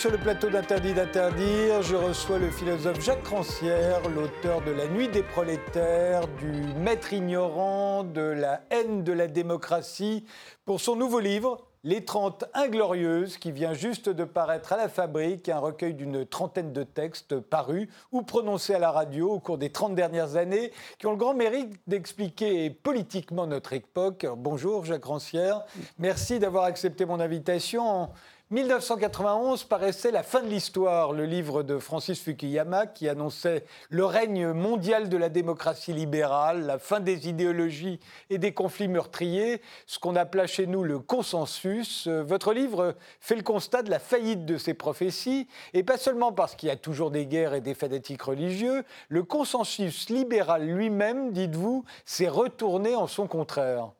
Sur le plateau d'Interdit d'interdire. Je reçois le philosophe Jacques Rancière, l'auteur de La Nuit des prolétaires, du Maître ignorant, de la haine de la démocratie, pour son nouveau livre les 30 Inglorieuses, qui vient juste de paraître à la fabrique, un recueil d'une trentaine de textes parus ou prononcés à la radio au cours des 30 dernières années, qui ont le grand mérite d'expliquer politiquement notre époque. Bonjour Jacques Rancière, merci d'avoir accepté mon invitation. 1991 paraissait La fin de l'histoire, le livre de Francis Fukuyama qui annonçait le règne mondial de la démocratie libérale, la fin des idéologies et des conflits meurtriers, ce qu'on appela chez nous le consensus. Votre livre fait le constat de la faillite de ces prophéties, et pas seulement parce qu'il y a toujours des guerres et des fanatiques religieux, le consensus libéral lui-même, dites-vous, s'est retourné en son contraire.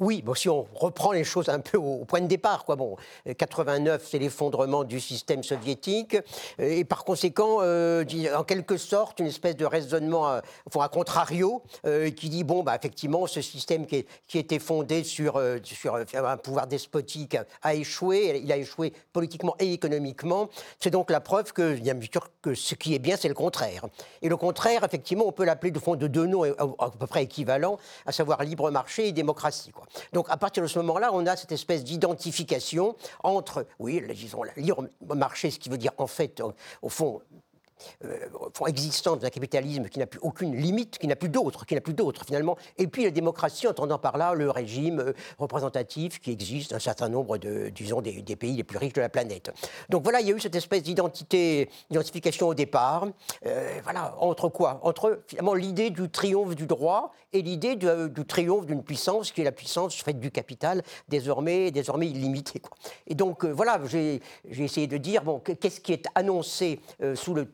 Oui, bon, si on reprend les choses un peu au, point de départ, quoi. Bon, 89, c'est l'effondrement du système soviétique, et par conséquent, euh, en quelque sorte, une espèce de raisonnement, euh, à contrario, euh, qui dit bon, bah effectivement, ce système qui, était fondé sur, sur un pouvoir despotique a échoué. Il a échoué politiquement et économiquement. C'est donc la preuve que, bien sûr, que ce qui est bien, c'est le contraire. Et le contraire, effectivement, on peut l'appeler de fond de deux noms à peu près équivalents, à savoir libre marché et démocratie. Quoi. Donc à partir de ce moment-là, on a cette espèce d'identification entre, oui, disons, libre marché, ce qui veut dire en fait, au fond, euh, existante d'un capitalisme qui n'a plus aucune limite, qui n'a plus d'autre, qui n'a plus d'autre finalement, et puis la démocratie, entendant par là le régime euh, représentatif qui existe dans un certain nombre de, disons, des, pays les plus riches de la planète. Donc voilà, il y a eu cette espèce d'identité, d'identification au départ. Euh, voilà, entre quoi? Entre finalement l'idée du triomphe du droit et l'idée du, triomphe d'une puissance qui est la puissance faite du capital, désormais, désormais illimitée. Et donc voilà, j'ai essayé de dire, bon, qu'est-ce qui est annoncé sous le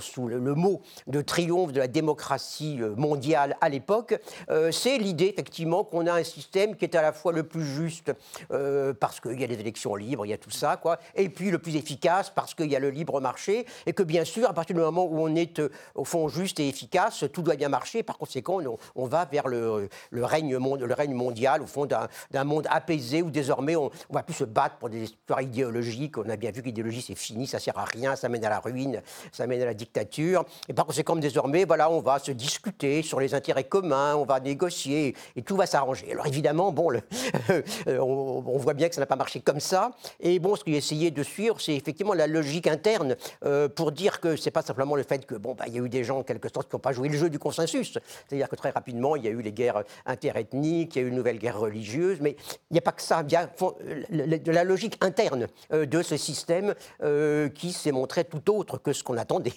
sous le, mot de triomphe de la démocratie euh, mondiale à l'époque, euh, c'est l'idée effectivement qu'on a un système qui est à la fois le plus juste euh, parce qu'il y a des élections libres, il y a tout ça, quoi, et puis le plus efficace parce qu'il y a le libre marché, et que bien sûr, à partir du moment où on est au fond juste et efficace, tout doit bien marcher. Par conséquent, on, va vers le, règne, mondial, au fond d'un monde apaisé où désormais on ne va plus se battre pour des histoires idéologiques. On a bien vu que l'idéologie c'est fini, ça sert à rien, ça mène à la ruine, ça mène à la dictature. Et par conséquent, désormais, voilà, on va se discuter sur les intérêts communs, on va négocier et tout va s'arranger. Alors évidemment, bon, le, on, voit bien que ça n'a pas marché comme ça. Et bon, ce qu'il a essayé de suivre, c'est effectivement la logique interne euh, pour dire que c'est pas simplement le fait que bon, bah, il y a eu des gens en quelque sorte qui n'ont pas joué le jeu du consensus. C'est-à-dire que très rapidement, il y a eu les guerres interethniques, il y a eu une nouvelle guerre religieuse, mais il n'y a pas que ça. Il y a de la logique interne euh, de ce système euh, qui s'est montré tout autre que ce qu'on attendait.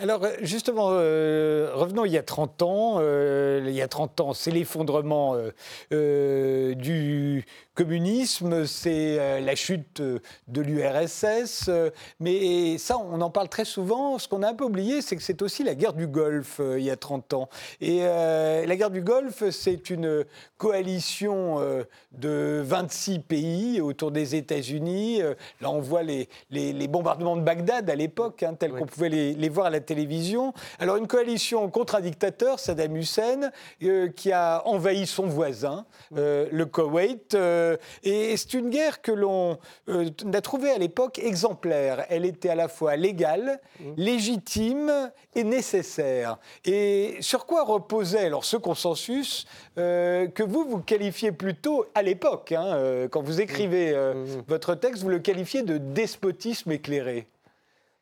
Alors justement, euh, revenons il y a 30 ans. Euh, il y a 30 ans, c'est l'effondrement euh, du communisme, c'est la chute de l'URSS. mais ça, on en parle très souvent. Ce qu'on a un peu oublié, c'est que c'est aussi la guerre du Golfe il y a 30 ans. Et la guerre du Golfe, c'est une coalition de 26 pays autour des États-Unis. Là, on voit les, les, bombardements de Bagdad à l'époque, hein, tels qu'on pouvait les les, voir à la télévision. Alors une coalition contre un dictateur, Saddam Hussein, euh, qui a envahi son voisin, euh, le Koweït. Euh, et c'est une guerre que l'on a trouvée à l'époque exemplaire. Elle était à la fois légale, légitime et nécessaire. Et sur quoi reposait alors ce consensus que vous, vous qualifiez plutôt à l'époque, hein, quand vous écrivez votre texte, vous le qualifiez de despotisme éclairé?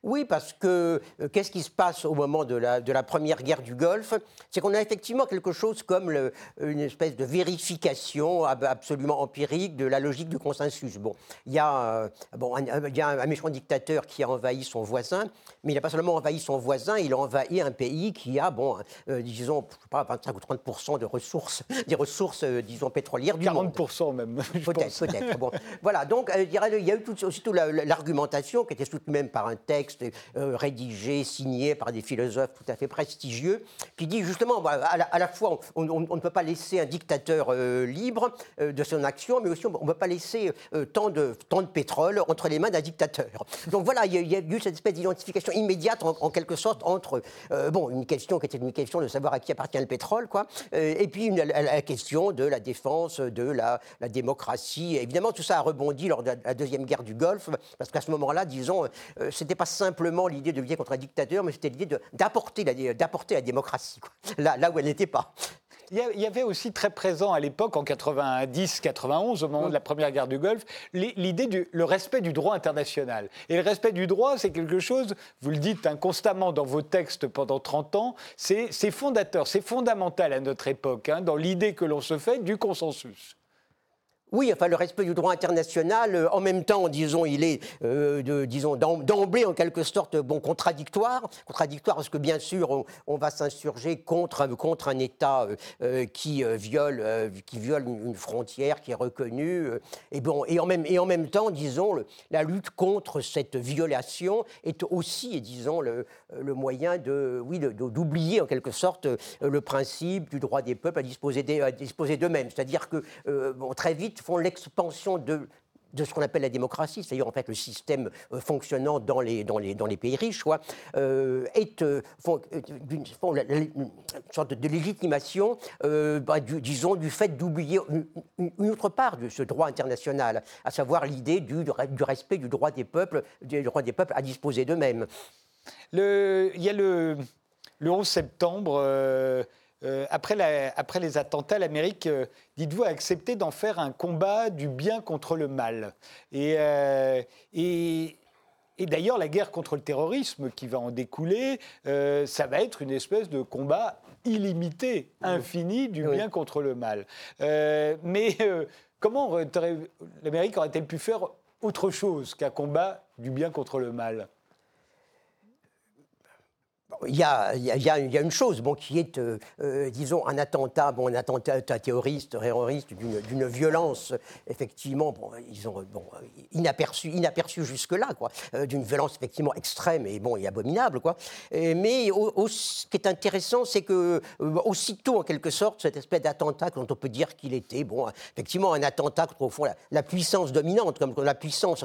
Oui, parce que euh, qu'est-ce qui se passe au moment de la, de la première guerre du Golfe? C'est qu'on a effectivement quelque chose comme une espèce de vérification absolument empirique de la logique du consensus. Bon, il y a, euh, bon, un, il y a un, méchant dictateur qui a envahi son voisin, mais il n'a pas seulement envahi son voisin, il a envahi un pays qui a, bon, euh, disons, je sais pas, 25 ou 30 de ressources, des ressources, disons, pétrolières du 40 même. Peut-être, peut-être. bon. Voilà, donc il y a eu tout, l'argumentation qui était soutenue même par un texte texte rédigé, signé par des philosophes tout à fait prestigieux, qui dit justement, à la, fois, on, ne peut pas laisser un dictateur libre de son action, mais aussi on ne peut pas laisser tant, de, pétrole entre les mains d'un dictateur. Donc voilà, il y, a eu cette espèce d'identification immédiate, en, quelque sorte, entre bon, une question qui était une question de savoir à qui appartient le pétrole, quoi, et puis la, question de la défense de la, la démocratie. évidemment, tout ça a rebondi lors de la Deuxième Guerre du Golfe, parce qu'à ce moment-là, disons, euh, ce n'était pas simplement l'idée de lutter contre un dictateur, mais c'était l'idée d'apporter la, la démocratie, là, où elle n'était pas. Il y avait aussi très présent à l'époque, en 90-91, au moment de la première guerre du Golfe, l'idée du respect du droit international. Et le respect du droit, c'est quelque chose, vous le dites constamment dans vos textes pendant 30 ans, c'est fondateur, c'est fondamental à notre époque, hein, dans l'idée que l'on se fait du consensus. Oui, enfin le respect du droit international, euh, en même temps, disons, il est, euh, de, disons, d'emblée en quelque sorte, bon, contradictoire, contradictoire parce que bien sûr, on, va s'insurger contre, contre un État euh, qui viole, qui viole une frontière qui est reconnue, et bon, et en même, et en même temps, disons, la lutte contre cette violation est aussi, disons, le, le moyen de, oui, d'oublier en quelque sorte le principe du droit des peuples à disposer, d'eux-mêmes, c'est-à-dire que bon, très vite font l'expansion de, de ce qu'on appelle la démocratie, c'est-à-dire en fait le système euh, fonctionnant dans les, dans les, dans les pays riches, euh, est, euh, font, une, sorte de légitimation, bah, du, disons, du fait d'oublier une, autre part de ce droit international, à savoir l'idée du, du, respect du droit des peuples, du droit des peuples à disposer d'eux-mêmes. il y a le, le 11 septembre. Euh, après, les attentats, l'Amérique, euh, dites-vous, a accepté d'en faire un combat du bien contre le mal. Euh, et, d'ailleurs, la guerre contre le terrorisme qui va en découler, ça va être une espèce de combat illimité, infini du bien contre le mal. mais comment l'Amérique aurait-elle pu faire autre chose qu'un combat du bien contre le mal? Il y, a, une chose bon, qui est, euh, euh, disons, un attentat, bon, un attentat terroriste, terroriste d'une violence, effectivement, bon, ils ont, bon, inaperçu, inaperçu jusque-là, quoi, euh, d'une violence effectivement extrême et, bon, et abominable. Quoi. mais ce qui est intéressant, c'est que, aussitôt, en quelque sorte, cette espèce d'attentat, dont on peut dire qu'il était, bon, effectivement, un attentat contre, au fond, la, puissance dominante, comme, la puissance,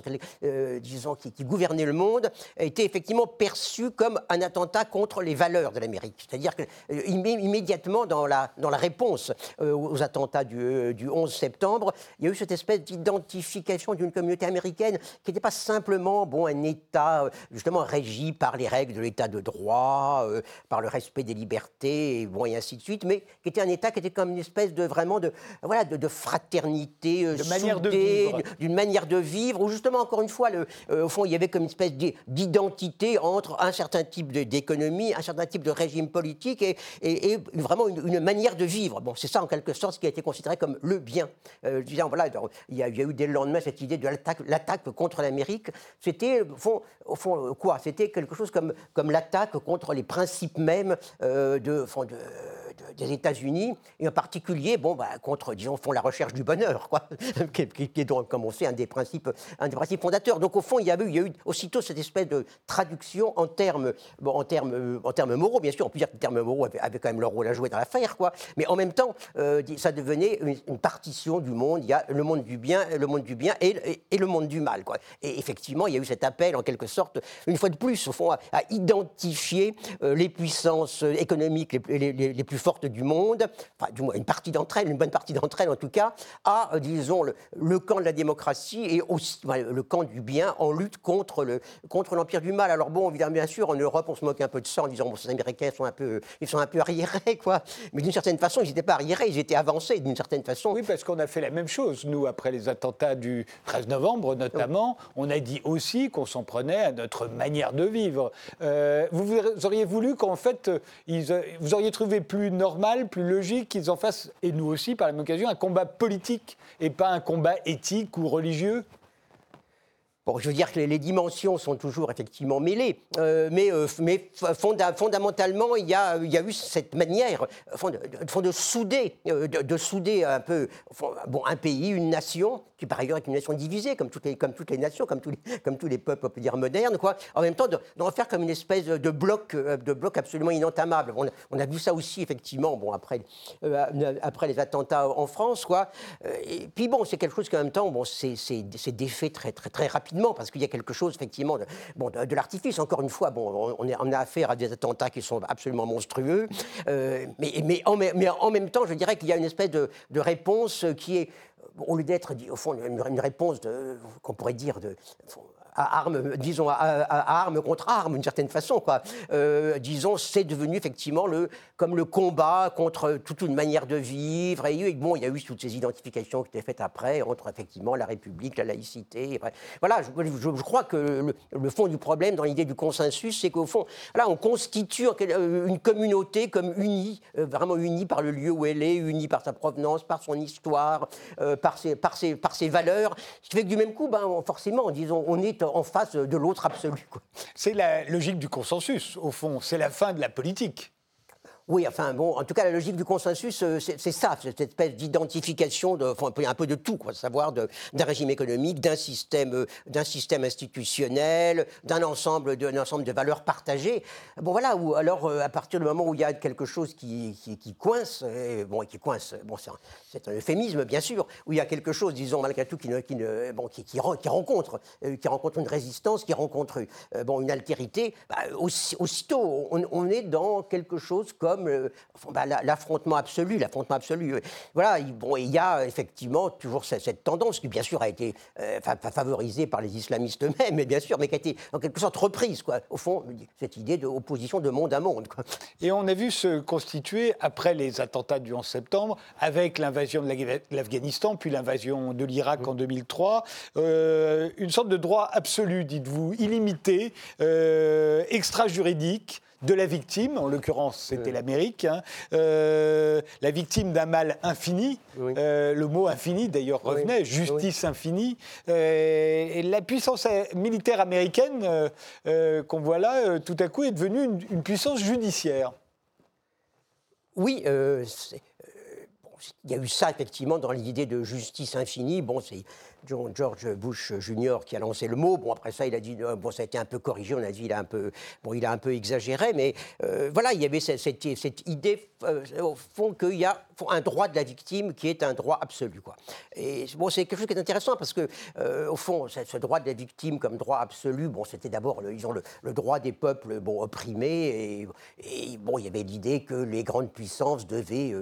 disons, qui, qui gouvernait le monde, été effectivement perçu comme un attentat contre les valeurs de l'Amérique. C'est-à-dire qu'immédiatement, euh, dans la, dans la réponse euh, aux attentats du, euh, du, 11 septembre, il y a eu cette espèce d'identification d'une communauté américaine qui n'était pas simplement bon, un État justement régi par les règles de l'État de droit, par le respect des libertés, et, bon, et ainsi de suite, mais qui était un État qui était comme une espèce de vraiment de, voilà, de, fraternité, de manière de vivre. d'une manière de vivre, où justement, encore une fois, le, au fond, il y avait comme une espèce d'identité entre un certain type d'économie un certain type de régime politique et, vraiment une, manière de vivre. Bon, c'est ça en quelque sorte qui a été considéré comme le bien. Euh, voilà, il y, a, eu dès le lendemain cette idée de l'attaque contre l'Amérique. C'était au fond, fond quoi? C'était quelque chose comme, comme l'attaque contre les principes mêmes euh, de, de des États-Unis, et en particulier, bon, bah, contre, disons, font la recherche du bonheur, quoi, qui, est donc, comme on sait, un des principes, un des principes fondateurs. Donc, au fond, il y a eu, il y a eu aussitôt cette espèce de traduction en termes, bon, en termes, en termes moraux, bien sûr. On peut dire que les termes moraux avaient, quand même leur rôle à jouer dans l'affaire, quoi. Mais en même temps, euh, ça devenait une, partition du monde. Il y a le monde du bien, le monde du bien et, le monde du mal, quoi. Et effectivement, il y a eu cet appel, en quelque sorte, une fois de plus, au fond, à, identifier euh, les puissances économiques les, les, les plus fortes du monde, enfin, du moins une partie d'entre elles, une bonne partie d'entre elles en tout cas, à, euh, disons, le, camp de la démocratie et aussi le camp du bien en lutte contre l'empire contre du mal. Alors bon, évidemment, bien sûr, en Europe, on se moque un peu de ça en disant, bon, ces Américains sont un peu, ils sont un peu arriérés, quoi. Mais d'une certaine façon, ils n'étaient pas arriérés, ils étaient avancés d'une certaine façon. Oui, parce qu'on a fait la même chose. Nous, après les attentats du 13 novembre, notamment, on a dit aussi qu'on s'en prenait à notre manière de vivre. Euh, vous, auriez voulu qu'en fait, ils, vous auriez trouvé plus normal, plus logique qu'ils en fassent, et nous aussi par la même occasion, un combat politique et pas un combat éthique ou religieux. Bon, je veux dire que les, dimensions sont toujours effectivement mêlées, euh, mais, euh, mais fondamentalement, il y, a, il y, a, eu cette manière de, de souder, euh, de, souder un peu bon, un pays, une nation, qui par ailleurs est une nation divisée, comme toutes les, comme toutes les nations, comme tous les, comme tous les peuples, on peut dire, modernes, quoi. En même temps, d'en faire comme une espèce de bloc, de bloc absolument inentamable. On, a vu ça aussi, effectivement, bon, après, après les attentats en France, quoi. Et puis bon, c'est quelque chose qui, en même temps, bon, c'est défait très, très, très rapidement parce qu'il y a quelque chose, effectivement, de, bon, de, l'artifice. Encore une fois, bon, on, on, a affaire à des attentats qui sont absolument monstrueux, euh, mais, mais, en, mais, en, même temps, je dirais qu'il y a une espèce de, réponse qui est, au lieu d'être, au fond, une, réponse qu'on pourrait dire de à armes, disons, à, armes contre armes, d'une certaine façon. Quoi. Euh, disons, c'est devenu effectivement le, comme le combat contre toute une manière de vivre. Et, bon, il y a eu toutes ces identifications qui étaient faites après entre effectivement la République, la laïcité. Voilà, je, crois que le, fond du problème dans l'idée du consensus, c'est qu'au fond, là, on constitue euh, une communauté comme unie, euh, vraiment unie par le lieu où elle est, unie par sa provenance, par son histoire, par, ses, par, ses, par ses valeurs. Ce qui fait que du même coup, ben, forcément, disons, on est en face de l'autre absolu. C'est la logique du consensus, au fond. C'est la fin de la politique. Oui, enfin bon, en tout cas, la logique du consensus, euh, c'est ça, cette espèce d'identification, de, enfin, un peu de tout, quoi, savoir d'un régime économique, d'un système, euh, d'un système institutionnel, d'un ensemble, de, ensemble de valeurs partagées. Bon, voilà, ou alors, euh, à partir du moment où il y a quelque chose qui, qui, coince, et, bon, qui coince, bon, c'est un, euphémisme, bien sûr, où il y a quelque chose, disons, malgré tout, qui, ne, qui, ne, bon, qui, qui, rencontre, qui rencontre une résistance, qui rencontre bon, une altérité, bah, aussitôt, on, on est dans quelque chose comme euh, bah, l'affrontement absolu, l'affrontement absolu. Voilà, bon, il y a effectivement toujours cette, tendance qui, bien sûr, a été euh, favorisée par les islamistes eux-mêmes, mais bien sûr, mais qui a été en quelque sorte reprise, quoi. Au fond, cette idée d'opposition de monde à monde. Et on a vu se constituer, après les attentats du 11 septembre, avec l'invasion de l'Afghanistan, puis l'invasion de l'Irak en 2003, euh, une sorte de droit absolu, dites-vous, illimité, extra-juridique, de la victime, en l'occurrence c'était l'Amérique, hein. euh, la victime d'un mal infini, euh, le mot infini d'ailleurs revenait, justice infinie, euh, et la puissance militaire américaine qu'on voit là, tout à coup est devenue une, puissance judiciaire. Oui, il y a eu ça effectivement dans l'idée de justice infinie. Bon, c'est George Bush Jr. qui a lancé le mot. Bon, après ça, il a dit, bon, ça a été un peu corrigé, on a dit, il a un peu, bon, il a un peu exagéré, mais euh, voilà, il y avait cette, cette, idée, euh, au fond, qu'il y a un droit de la victime qui est un droit absolu. Et bon, c'est quelque chose qui est intéressant parce que, euh, au fond, ce droit de la victime comme droit absolu, bon, c'était d'abord, ils ont le, droit des peuples, opprimés, et, bon, il y avait l'idée que les grandes puissances devaient,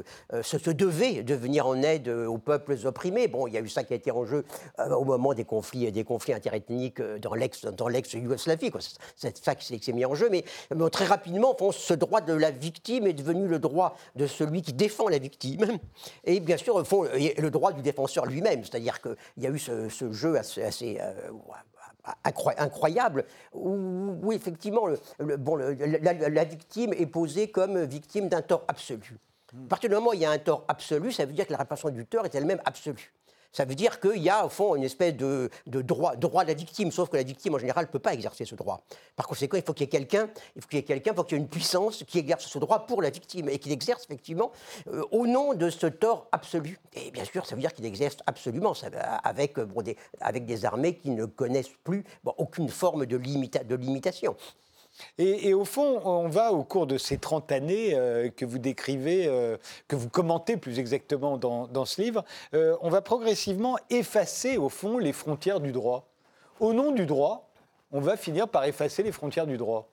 se, se devaient de venir en aide aux peuples opprimés. Bon, il y a eu ça qui a été en jeu euh, au moment des conflits, des conflits interethniques euh, dans l'ex, dans l'ex-Yougoslavie. C'est ça qui s'est mis en jeu. Mais, très rapidement, ce droit de la victime est devenu le droit de celui qui défend la victime. Et bien sûr, le droit du défenseur lui-même. C'est-à-dire qu'il y a eu ce, jeu assez, euh, incroyable, où, effectivement le, bon, la, victime est posée comme victime d'un tort absolu. À partir du moment où il y a un tort absolu, ça veut dire que la réparation du tort est elle-même absolue. Ça veut dire qu'il y a au fond une espèce de, droit, droit de la victime, sauf que la victime en général ne peut pas exercer ce droit. Par conséquent, il faut qu'il y ait quelqu'un, il faut qu'il y ait quelqu'un, il faut qu'il y ait une puissance qui exerce ce droit pour la victime et qui l'exerce effectivement euh, au nom de ce tort absolu. Et bien sûr, ça veut dire qu'il exerce absolument avec, des, avec des armées qui ne connaissent plus aucune forme de, de limitation. Et, au fond, on va au cours de ces 30 années euh, que vous décrivez, euh, que vous commentez plus exactement dans, ce livre, euh, on va progressivement effacer au fond les frontières du droit. Au nom du droit, on va finir par effacer les frontières du droit.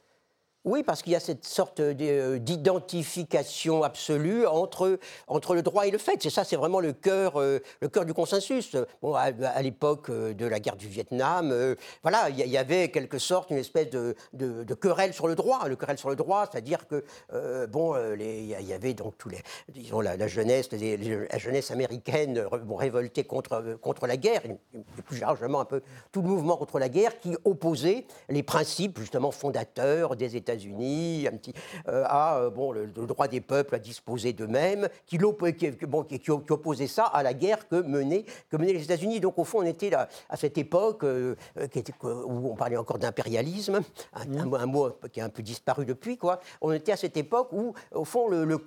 Oui, parce qu'il y a cette sorte euh, d'identification absolue entre, entre le droit et le fait. C'est ça, c'est vraiment le cœur, euh, le cœur du consensus. Bon, à, l'époque euh, de la guerre du Vietnam, voilà, il y, avait quelque sorte une espèce de, de, querelle sur le droit. Le querelle sur le droit, c'est-à-dire que bon, il y avait donc tous les, disons la, jeunesse, la jeunesse américaine révoltée contre contre la guerre, plus largement un peu tout le mouvement contre la guerre qui opposait les principes justement fondateurs des États États-Unis, un petit, à bon, le, droit des peuples à disposer d'eux-mêmes, qui, qui, bon, qui, qui, opposait ça à la guerre que menaient, que menaient les États-Unis. Donc au fond, on était là, à cette époque qui était, où on parlait encore d'impérialisme, un, un, mot qui a un peu disparu depuis. Quoi. On était à cette époque où, au fond, le,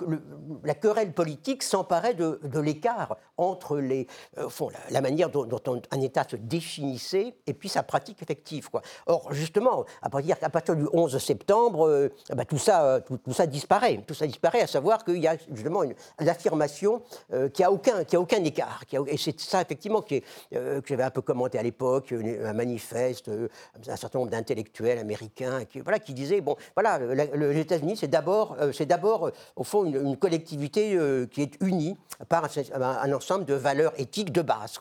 la querelle politique s'emparait de, de l'écart entre les, fond, la, manière dont, un État se définissait et puis sa pratique effective. Quoi. Or, justement, à partir, à partir du 11 septembre, euh, eh ben, tout, ça, tout, ça disparaît. Tout ça disparaît, à savoir qu'il y a justement une, affirmation euh, qui n'a aucun, qui a aucun écart. A, et c'est ça, effectivement, euh, que j'avais un peu commenté à l'époque, un manifeste, un certain nombre d'intellectuels américains qui, disaient, bon, voilà, les États-Unis, c'est d'abord, au fond, une, collectivité qui est unie par un, ensemble de valeurs éthiques de base.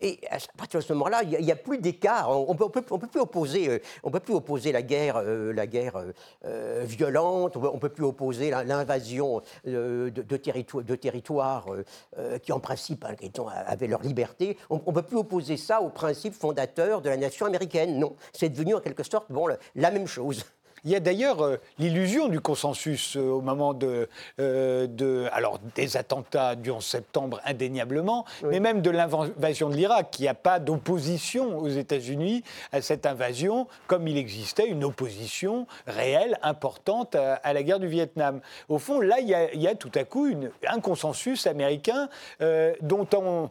Et à partir de ce moment-là, il n'y a, plus d'écart. On ne peut, plus opposer, euh, on peut plus opposer la guerre, euh, la guerre euh, violente, on ne peut plus opposer l'invasion de, territoires qui, en principe, hein, avaient leur liberté. On ne peut plus opposer ça aux principes fondateurs de la nation américaine. Non, c'est devenu en quelque sorte bon, la même chose. Il y a d'ailleurs euh, l'illusion du consensus euh, au moment de, euh, de, alors, des attentats du 11 septembre, indéniablement, mais même de l'invasion de l'Irak, qu'il n'y a pas d'opposition aux États-Unis à cette invasion, comme il existait une opposition réelle, importante à, la guerre du Vietnam. Au fond, là, il y a, tout à coup une, un consensus américain dont on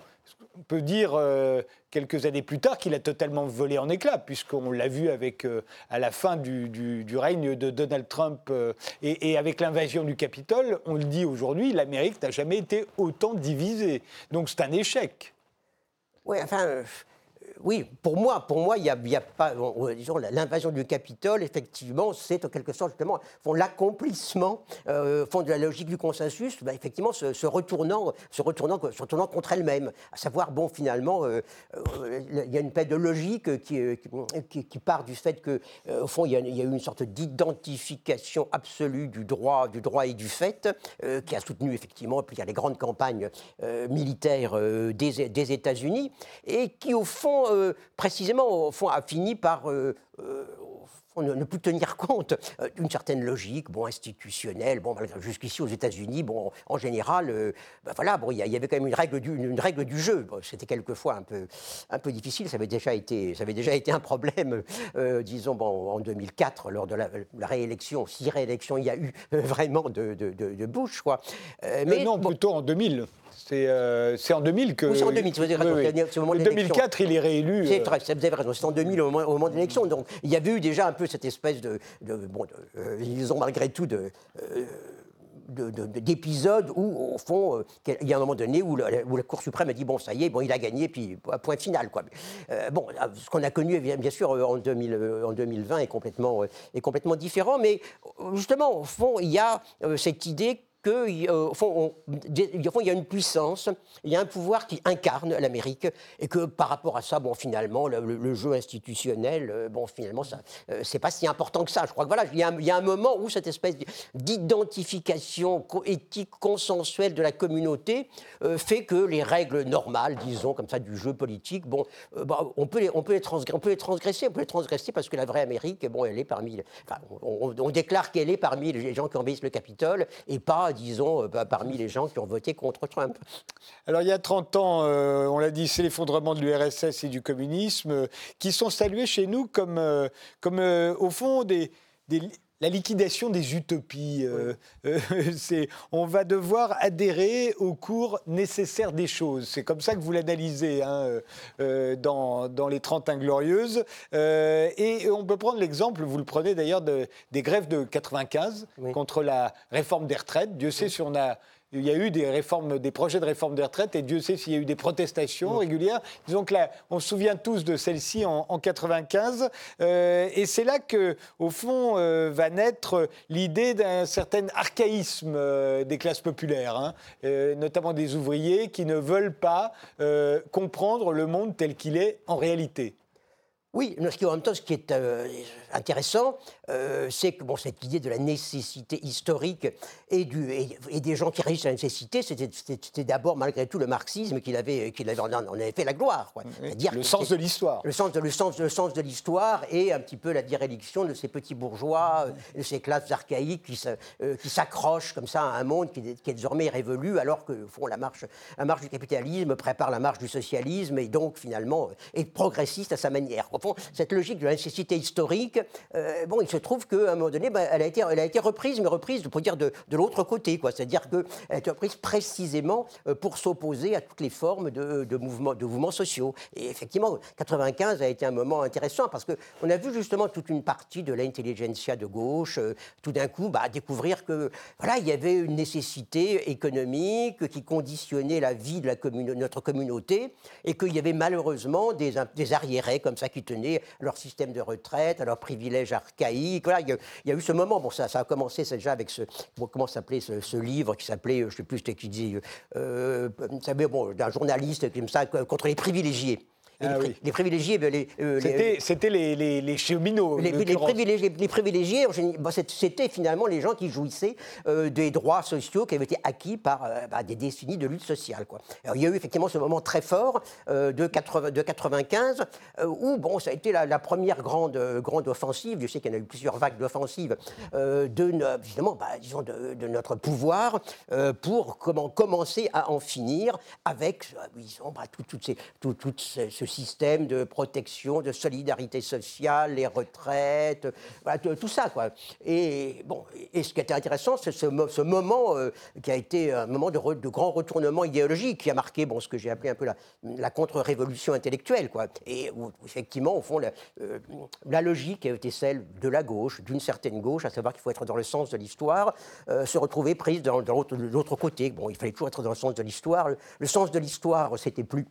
on peut dire euh, quelques années plus tard qu'il a totalement volé en éclats, puisqu'on l'a vu avec, euh, à la fin du, règne de Donald Trump euh, et, et, avec l'invasion du Capitole, on le dit aujourd'hui, l'Amérique n'a jamais été autant divisée. Donc c'est un échec. Oui, enfin, oui, pour moi, pour moi, il n'y a, pas, disons, l'invasion du Capitole, effectivement, c'est en quelque sorte justement font l'accomplissement, euh, font de la logique du consensus, bah, effectivement, se, retournant, se retournant, se retournant contre elle-même, à savoir, bon, finalement, euh, euh, il y a une paix de logique qui, part du fait que, au fond, il y, a, eu une sorte d'identification absolue du droit, du droit et du fait, qui a soutenu effectivement, puis il y a les grandes campagnes militaires des États-Unis, et qui, au fond, euh, précisément, au fond, a fini par euh, euh, ne, plus tenir compte d'une certaine logique, bon, institutionnelle. Bon, jusqu'ici aux États-Unis, bon, en général, ben voilà, bon, il y, avait quand même une règle du, une, règle du jeu. C'était quelquefois un peu, un peu difficile. Ça avait déjà été, ça avait déjà été un problème, disons, bon, en 2004, lors de la, réélection, si réélection il y a eu vraiment de, de, de Bush, quoi. mais non, plutôt en 2000. Euh, c'est en 2000 que. Oui, c'est en 2000, vous avez raison. En 2004, il est réélu. C'est vrai, vous avez raison. C'est en 2000 au moment, de l'élection. Donc il y avait eu déjà un peu cette espèce de. bon, euh, ils ont malgré tout de. Euh, d'épisodes où, au fond, il y a un moment donné où, la Cour suprême a dit bon, ça y est, bon, il a gagné, puis point final. Quoi. bon, ce qu'on a connu, bien sûr, en, 2000, en 2020 est complètement, est complètement différent, mais justement, au fond, il y a cette idée qu'il euh, y a une puissance, il y a un pouvoir qui incarne l'Amérique, et que par rapport à ça, bon, finalement, le, jeu institutionnel, euh, bon, finalement, euh, c'est pas si important que ça. Je crois que voilà, il y, a, un moment où cette espèce d'identification éthique consensuelle de la communauté fait que les règles normales, disons comme ça, du jeu politique, bon, bah, on peut les, on peut les transgresser, on peut les transgresser, on peut les transgresser parce que la vraie Amérique, bon, elle est parmi, enfin, on, on déclare qu'elle est parmi les gens qui envahissent le Capitole et pas disons, euh, parmi les gens qui ont voté contre Trump. Alors il y a 30 ans, euh, on l'a dit, c'est l'effondrement de l'URSS et du communisme euh, qui sont salués chez nous comme, comme au fond, des la liquidation des utopies. c'est, on va devoir adhérer au cours nécessaire des choses. C'est comme ça que vous l'analysez hein, dans, dans, les 30 inglorieuses. et on peut prendre l'exemple, vous le prenez d'ailleurs, des grèves de 95 contre la réforme des retraites. Dieu sait si on a il y a eu des réformes, des projets de réforme des retraites, et Dieu sait s'il y a eu des protestations régulières. Disons que là, on se souvient tous de celle-ci en, 1995, 95, euh, et c'est là que, au fond, euh, va naître l'idée d'un certain archaïsme euh, des classes populaires, hein, notamment des ouvriers qui ne veulent pas comprendre le monde tel qu'il est en réalité. Oui, ce qui, en même temps, ce qui est intéressant, euh, c'est que bon, cette idée de la nécessité historique et, du, et, des gens qui réussissent à la nécessité, c'était d'abord, malgré tout, le marxisme qui avait, qui avait, en avait fait la gloire. dire le sens de l'histoire. Le sens, le, sens, le sens de l'histoire et un petit peu la direction de ces petits bourgeois, de ces classes archaïques qui, euh, s'accrochent comme ça à un monde qui, qui, est désormais révolu, alors que font la marche, la marche du capitalisme prépare la marche du socialisme et donc finalement est progressiste à sa manière cette logique de la nécessité historique, euh, bon, il se trouve qu'à un moment donné, ben, elle, a été, reprise, mais reprise, pour dire, de, l'autre côté, quoi. C'est-à-dire qu'elle a été reprise précisément euh, pour s'opposer à toutes les formes de, mouvements, sociaux. Et effectivement, 95 a été un moment intéressant parce qu'on a vu justement toute une partie de l'intelligentsia de gauche, euh, tout d'un coup, bah, découvrir que voilà, il y avait une nécessité économique qui conditionnait la vie de, notre communauté et qu'il y avait malheureusement des, arriérés comme ça qui tenaient leur système de retraite, à leurs privilèges archaïques. Il, y a, eu ce moment, bon, ça, a commencé déjà avec ce, comment s'appelait ce, livre qui s'appelait, je ne sais plus, c'était qui dit, euh, bon, d'un journaliste comme ça, contre les privilégiés. Ah les, privilégiés, ben, euh, c'était les, les, les, cheminots. Les, privilégiés, privilégiés c'était finalement les gens qui jouissaient euh, des droits sociaux qui avaient été acquis par euh, bah, des décennies de lutte sociale. Quoi. il y a eu effectivement ce moment très fort de, 80, de 95 où bon, ça a été la, première grande, grande offensive. Je sais qu'il y en a eu plusieurs vagues d'offensives de, évidemment, bah, disons de, de, notre pouvoir pour comment commencer à en finir avec disons, bah, tout, tout, ces, tout, tout ce système de protection, de solidarité sociale, les retraites, tout ça. Quoi. Et, bon, et ce qui était intéressant, c'est ce, moment euh, qui a été un moment de, grand retournement idéologique qui a marqué bon, ce que j'ai appelé un peu la, contre-révolution intellectuelle. Quoi. Et effectivement, au fond, la, euh, la, logique a été celle de la gauche, d'une certaine gauche, à savoir qu'il faut être dans le sens de l'histoire, euh, se retrouver prise dans, dans l'autre côté. Bon, il fallait toujours être dans le sens de l'histoire. le sens de l'histoire, c'était plus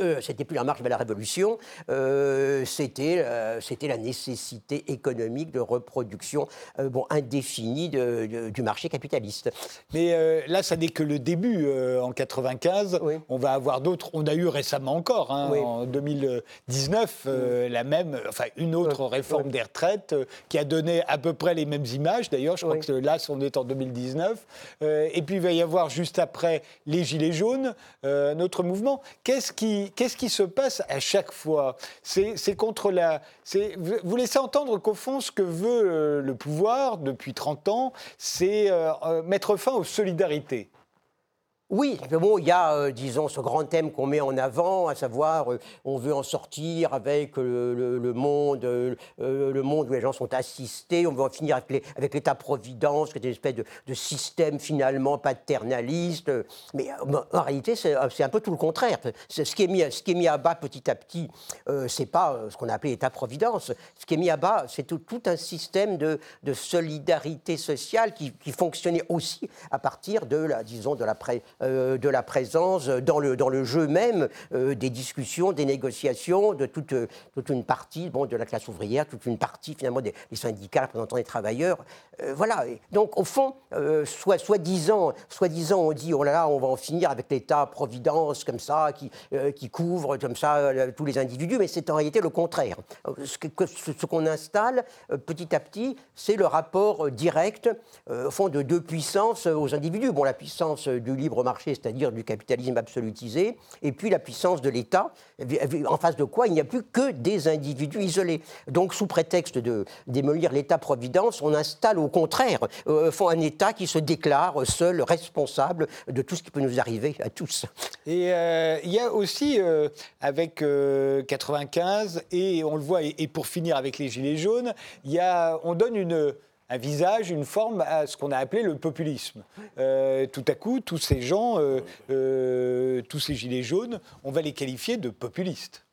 euh, c'était plus la marche vers la révolution, euh, c'était euh, la nécessité économique de reproduction bon indéfinie du marché capitaliste. Mais là, ça n'est que le début. en 95, on va avoir d'autres. On a eu récemment encore, hein, en 2019, la même, enfin une autre réforme des retraites qui a donné à peu près les mêmes images. D'ailleurs, je crois que là, on est en 2019. et puis il va y avoir juste après les gilets jaunes, notre mouvement. Qu'est-ce qui qu'est-ce qui se passe à chaque fois? C'est contre la. Vous laissez entendre qu'au fond, ce que veut euh, le pouvoir depuis 30 ans, c'est euh, euh, mettre fin aux solidarités. Oui, bon, il y a, euh, disons, ce grand thème qu'on met en avant, à savoir, euh, on veut en sortir avec le, monde, euh, le monde où les gens sont assistés, on veut en finir avec l'État-providence, qui est une espèce de, système finalement paternaliste. Mais en réalité, c'est un peu tout le contraire. Ce qui, est mis, ce qui est mis à bas petit à petit, c'est pas ce qu'on a appelé l'État-providence. Ce qui est mis à bas, c'est tout, un système de, solidarité sociale qui, fonctionnait aussi à partir de la, disons, de la euh, de la présence dans le, dans le jeu même euh, des discussions, des négociations de toute, toute une partie bon, de la classe ouvrière, toute une partie finalement des, syndicats représentant les travailleurs. Euh, voilà. donc au fond, soit, soi-disant, soi-disant, on dit oh là là, on va en finir avec l'État-providence comme ça, qui, qui couvre comme ça tous les individus, mais c'est en réalité le contraire. Ce, ce qu'on installe petit à petit, c'est le rapport direct, au fond, de deux puissances aux individus. Bon, la puissance du libre marché, c'est-à-dire du capitalisme absolutisé, et puis la puissance de l'État, en face de quoi il n'y a plus que des individus isolés. Donc, sous prétexte de démolir l'État-providence, on installe au contraire euh, un État qui se déclare seul responsable de tout ce qui peut nous arriver à tous. Et euh, il y a aussi, euh, avec 95, et on le voit, et, pour finir avec les Gilets jaunes, y a, on donne une un visage, une forme à ce qu'on a appelé le populisme. Euh, tout à coup, tous ces gens, euh, euh, tous ces gilets jaunes, on va les qualifier de populistes.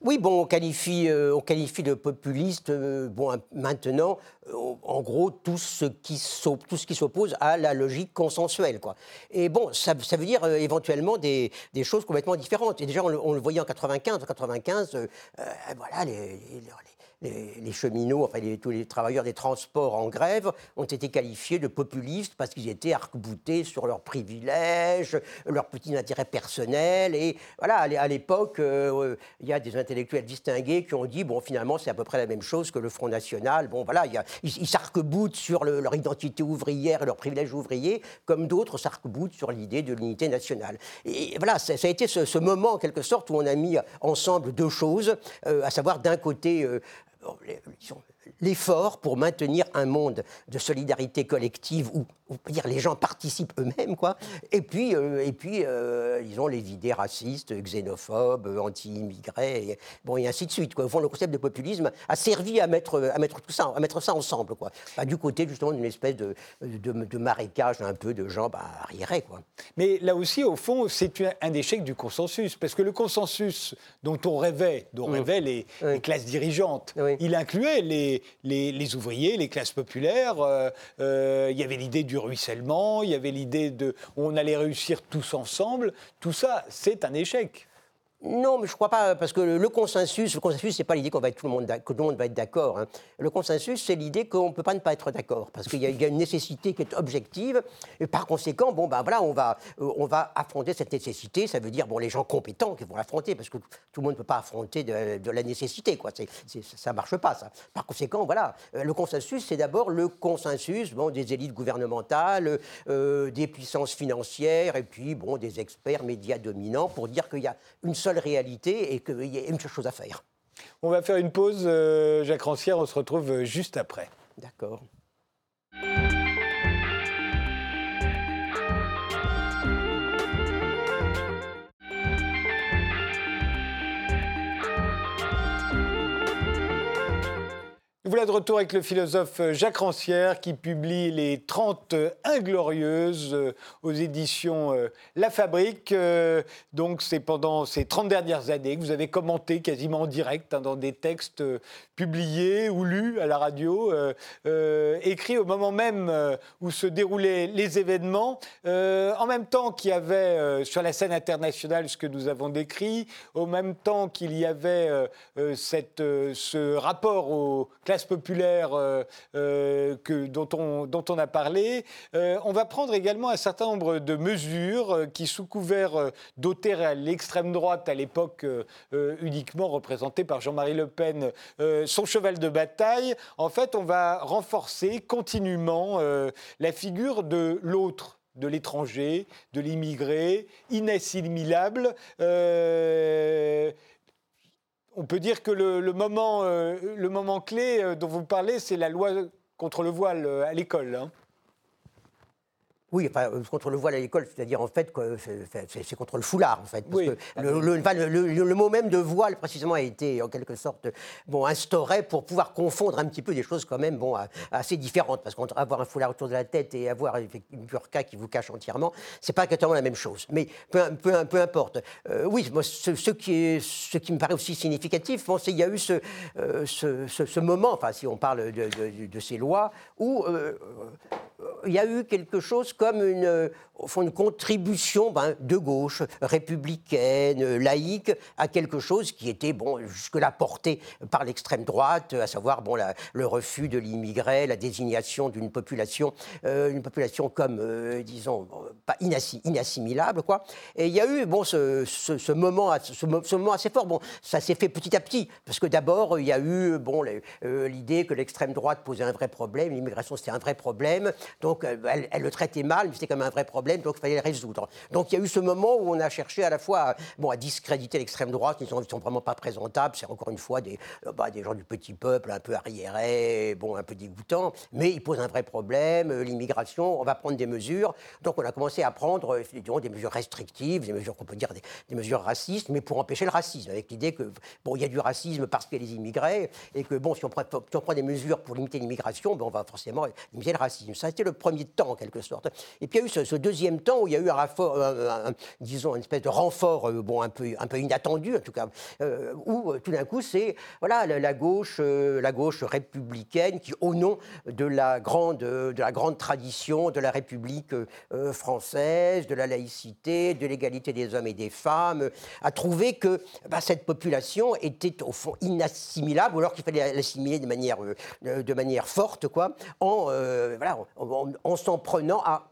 Oui, bon, on qualifie, on qualifie de populiste, bon, maintenant, en gros, tout ce qui s'oppose à la logique consensuelle. Quoi. Et bon, ça, veut dire éventuellement des, choses complètement différentes. Et déjà, on, le voyait en 95. En 95, voilà, les les, cheminots, enfin tous les travailleurs des transports en grève, ont été qualifiés de populistes parce qu'ils étaient arc-boutés sur leurs privilèges, leurs petits intérêts personnels. Et voilà, à l'époque, euh, il y a des intellectuels distingués qui ont dit bon, finalement, c'est à peu près la même chose que le Front National. Bon, voilà, ils s'arc-boutent sur leur identité ouvrière et leurs privilèges ouvriers, comme d'autres s'arc-boutent sur l'idée de l'unité nationale. Et voilà, ça, a été ce, moment, en quelque sorte, où on a mis ensemble deux choses, euh, à savoir d'un côté euh, les, ils l'effort pour maintenir un monde de solidarité collective où peut dire les gens participent eux-mêmes, quoi. Et puis, euh, et puis euh, ils ont les idées racistes, xénophobes, anti-immigrés, et, bon, et ainsi de suite. Quoi. Au fond, le concept de populisme a servi à mettre, à mettre tout ça, à mettre ça ensemble, quoi. du côté justement d'une espèce de, de, marécage un peu de gens bah, arriérés, quoi. Mais là aussi, au fond, c'est un échec du consensus, parce que le consensus dont on rêvait, dont rêvaient les, classes dirigeantes, il incluait les, les, ouvriers, les classes populaires. Euh, il y avait l'idée du ruissellement, il y avait l'idée de on allait réussir tous ensemble. Tout ça, c'est un échec. Non, mais je ne crois pas, parce que le consensus, le consensus, c'est pas l'idée qu'on va être tout le monde, que tout le monde va être d'accord. Hein. Le consensus, c'est l'idée qu'on ne peut pas ne pas être d'accord, parce qu'il y, a une nécessité qui est objective, et par conséquent, bon, ben voilà, on va, euh, on va affronter cette nécessité. Ça veut dire, bon, les gens compétents qui vont l'affronter, parce que tout le monde ne peut pas affronter de, la nécessité, quoi. ça ne marche pas, ça. Par conséquent, voilà, euh, le consensus, c'est d'abord le consensus, bon, des élites gouvernementales, euh, des puissances financières, et puis, bon, des experts médias dominants, pour dire qu'il y a une seule réalité et qu'il y a une seule chose à faire. On va faire une pause, euh, Jacques Rancière, on se retrouve juste après. D'accord. Voilà de retour avec le philosophe Jacques Rancière qui publie les 30 inglorieuses euh, aux éditions euh, La Fabrique. Euh, donc c'est pendant ces 30 dernières années que vous avez commenté quasiment en direct hein, dans des textes publiés ou lus à la radio, écrits au moment même où se déroulaient les événements, en même temps qu'il y avait sur la scène internationale ce que nous avons décrit, au même temps qu'il y avait cette, ce rapport aux populaire euh, euh, que, dont, on, dont on a parlé. Euh, on va prendre également un certain nombre de mesures qui, sous couvert d'ôter à l'extrême droite, à l'époque uniquement représentée par Jean-Marie Le Pen, son cheval de bataille, en fait, on va renforcer continuellement la figure de l'autre de l'étranger, de l'immigré, inassimilable. On peut dire que le, moment, euh, le moment clé euh, dont vous parlez, c'est la loi contre le voile euh, à l'école. Hein. Oui, enfin, euh, contre le voile à l'école, c'est-à-dire en fait que c'est contre le foulard, en fait. Parce que le, mot même de voile, précisément, a été en quelque sorte bon, instauré pour pouvoir confondre un petit peu des choses quand même bon, assez différentes. Parce qu'avoir un foulard autour de la tête et avoir une burqa qui vous cache entièrement, c'est pas exactement la même chose. Mais peu, peu, peu importe. Euh, oui, moi, ce, qui est, ce qui me paraît aussi significatif, bon, c'est qu'il y a eu ce, euh, ce, moment, enfin, si on parle de, ces lois, où il y a eu quelque chose comme une, euh, une contribution ben, de gauche, républicaine, laïque, à quelque chose qui était bon, jusque-là porté par l'extrême droite, à savoir bon, le refus de l'immigré, la désignation d'une population, euh, une population comme, euh, disons, pas inassimilable. Quoi. Et il y a eu bon, ce, ce, moment, ce, moment assez fort. Bon, ça s'est fait petit à petit, parce que d'abord, il y a eu bon, l'idée que l'extrême droite posait un vrai problème, l'immigration c'était un vrai problème, donc elle, elle le traitait mal c'était comme un vrai problème, donc il fallait le résoudre. Donc il y a eu ce moment où on a cherché à la fois bon, à discréditer l'extrême droite, ils ne sont, vraiment pas présentables, c'est encore une fois des, euh, bah, des gens du petit peuple un peu arriérés, bon, un peu dégoûtants, mais ils posent un vrai problème, euh, l'immigration, on va prendre des mesures. Donc on a commencé à prendre euh, des mesures restrictives, des mesures qu'on peut dire des, mesures racistes, mais pour empêcher le racisme, avec l'idée que bon, il y a du racisme parce qu'il y a des immigrés, et que bon, si on prend, des mesures pour limiter l'immigration, ben, on va forcément limiter le racisme. Été le, premier temps, en quelque sorte. Et puis il y a eu ce, deuxième temps où il y a eu un, rapport, disons, une espèce de renfort, bon, un peu, un peu inattendu, en tout cas, où tout d'un coup, c'est voilà, la, gauche, la gauche républicaine qui, au nom de la grande, de la grande tradition de la République française, de la laïcité, de l'égalité des hommes et des femmes, a trouvé que bah, cette population était au fond inassimilable, ou alors qu'il fallait l'assimiler de manière, de manière forte, quoi, en, voilà, en s'en prenant à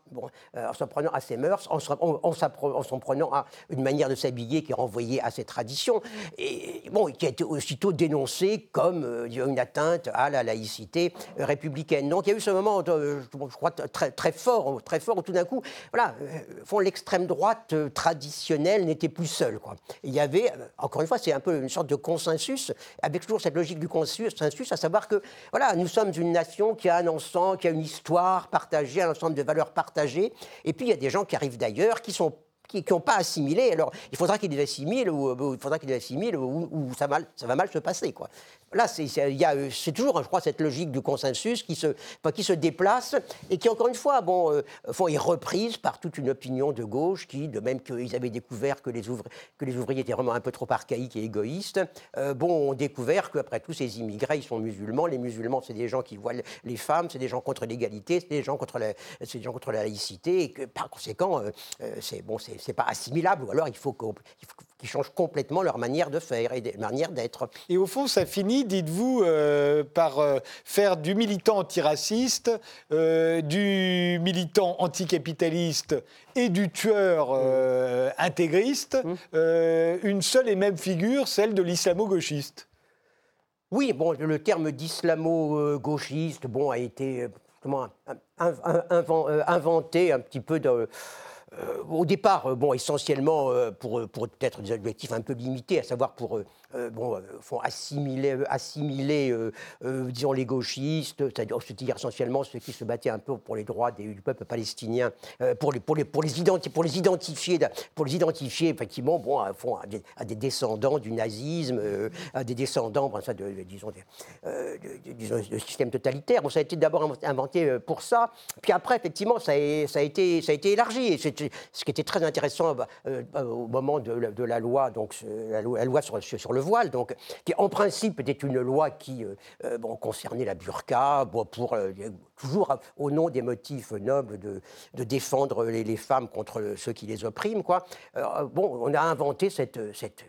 euh, en s'en prenant à ses mœurs, en s'en prenant à une manière de s'habiller qui renvoyait à ses traditions, et bon, qui a été aussitôt dénoncé comme euh, une atteinte à la laïcité républicaine. Donc il y a eu ce moment, je crois, très, fort, très fort, où tout d'un coup, voilà, euh, l'extrême droite traditionnelle n'était plus seule. Il y avait, encore une fois, c'est un peu une sorte de consensus, avec toujours cette logique du consensus, à savoir que, voilà, nous sommes une nation qui a un ensemble, qui a une histoire partagée, un ensemble de valeurs partagées et puis il y a des gens qui arrivent d'ailleurs, qui sont qui n'ont pas assimilé. Alors, il faudra qu'ils les assimilent ou, il faudra qu'ils assimilent ou, ça, ça, va mal se passer. Quoi. Là, c'est toujours, je crois, cette logique du consensus qui se, qui se déplace et qui, encore une fois, bon, euh, est reprise par toute une opinion de gauche qui, de même qu'ils avaient découvert que les, ouvriers étaient vraiment un peu trop archaïques et égoïstes, euh, bon, ont découvert qu'après tout, ces immigrés, ils sont musulmans. Les musulmans, c'est des gens qui voient les femmes, c'est des gens contre l'égalité, c'est des gens contre la, des gens contre la laïcité et que, par conséquent, euh, c'est bon, c'est pas assimilable ou alors il faut qu'ils changent complètement leur manière de faire et leur manière d'être. Et au fond, ça finit dites-vous, euh, par euh, faire du militant antiraciste, euh, du militant anticapitaliste et du tueur intégriste mmh. une seule et même figure, celle de l'islamo-gauchiste Oui, bon, le terme d'islamo-gauchiste bon, a été comment, inventé un petit peu de au départ, bon, essentiellement pour, pour peut-être des objectifs un peu limités, à savoir pour euh, bon, euh, font assimiler, euh, assimiler disons, les gauchistes, c'est-à-dire essentiellement ceux qui se battaient un peu pour les droits du peuple palestinien, pour, les, pour, les, pour, les pour les identifier, pour les identifier effectivement, bon, à, font à, des, descendants du nazisme, à des descendants, ça, de, disons, de, système totalitaire. Bon, ça a été d'abord inventé pour ça, puis après, effectivement, ça a, ça a, été, ça a été élargi. Et ce qui était très intéressant bah, au moment de, la loi, donc la loi, la loi sur, sur le voile, donc, qui en principe était une loi qui euh, euh, bon, concernait la burqa, pour, euh, toujours au nom des motifs nobles de, de défendre les, femmes contre ceux qui les oppriment. Bon, on a inventé cette, cette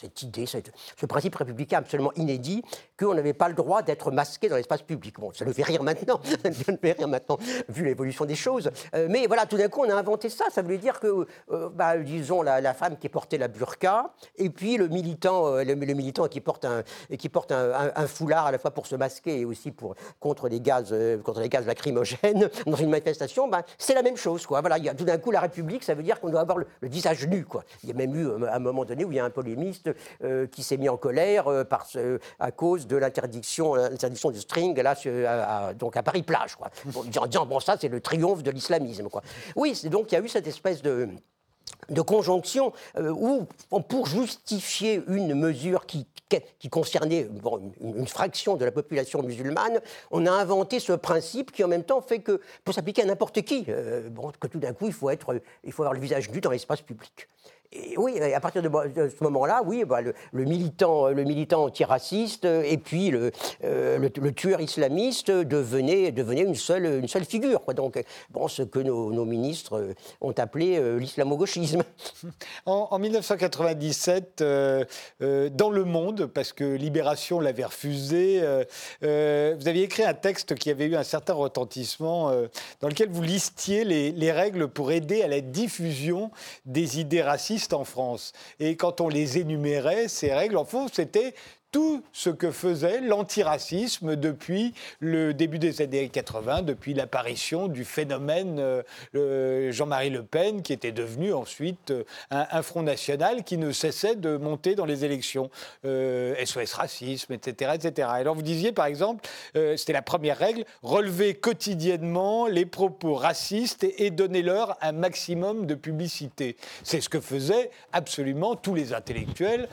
cette idée, ce principe républicain absolument inédit, qu'on n'avait pas le droit d'être masqué dans l'espace public. Bon, ça le fait rire maintenant, ça le fait rire maintenant, vu l'évolution des choses. Euh, mais voilà, tout d'un coup, on a inventé ça. Ça voulait dire que, euh, bah, disons, la, femme qui portait la burqa, et puis le militant, euh, qui porte, un, foulard à la fois pour se masquer et aussi pour, contre, les gaz, contre les gaz lacrymogènes dans une manifestation, bah, c'est la même chose. Quoi. Voilà, il y a, tout d'un coup, la République, ça veut dire qu'on doit avoir le, visage nu. Il y a même eu, un moment donné, où il y a un polémiste euh, qui s'est mis en colère euh, à cause de l'interdiction, l'interdiction du string là, à, donc à Paris-Plage. Quoi. en disant, bon, ça, c'est le triomphe de l'islamisme. Quoi. Oui, donc il y a eu cette espèce de de conjonction euh, où, pour justifier une mesure qui, qui concernait une, fraction de la population musulmane, on a inventé ce principe qui en même temps fait que, pour s'appliquer à n'importe qui, bon, que tout d'un coup, il faut, être, il faut avoir le visage nu dans l'espace public oui, à partir de, ce moment-là, oui, bah, le, militant, le militant antiraciste et puis le, euh, tueur islamiste devenaient, une, seule, figure. Donc, bon, ce que nos, ministres ont appelé euh, l'islamo-gauchisme. En, 1997, euh, dans Le Monde, parce que Libération l'avait refusé, vous aviez écrit un texte qui avait eu un certain retentissement, dans lequel vous listiez les règles pour aider à la diffusion des idées racistes en France. Et quand on les énumérait, ces règles, en fond, c'était tout ce que faisait l'antiracisme depuis le début des années 80, depuis l'apparition du phénomène euh, Jean-Marie Le Pen, qui était devenu ensuite euh, un, Front National qui ne cessait de monter dans les élections. SOS euh, Racisme, etc., etc. Alors vous disiez, par exemple, c'était la première règle, relever quotidiennement les propos racistes et, et donner-leur un maximum de publicité. C'est ce que faisaient absolument tous les intellectuels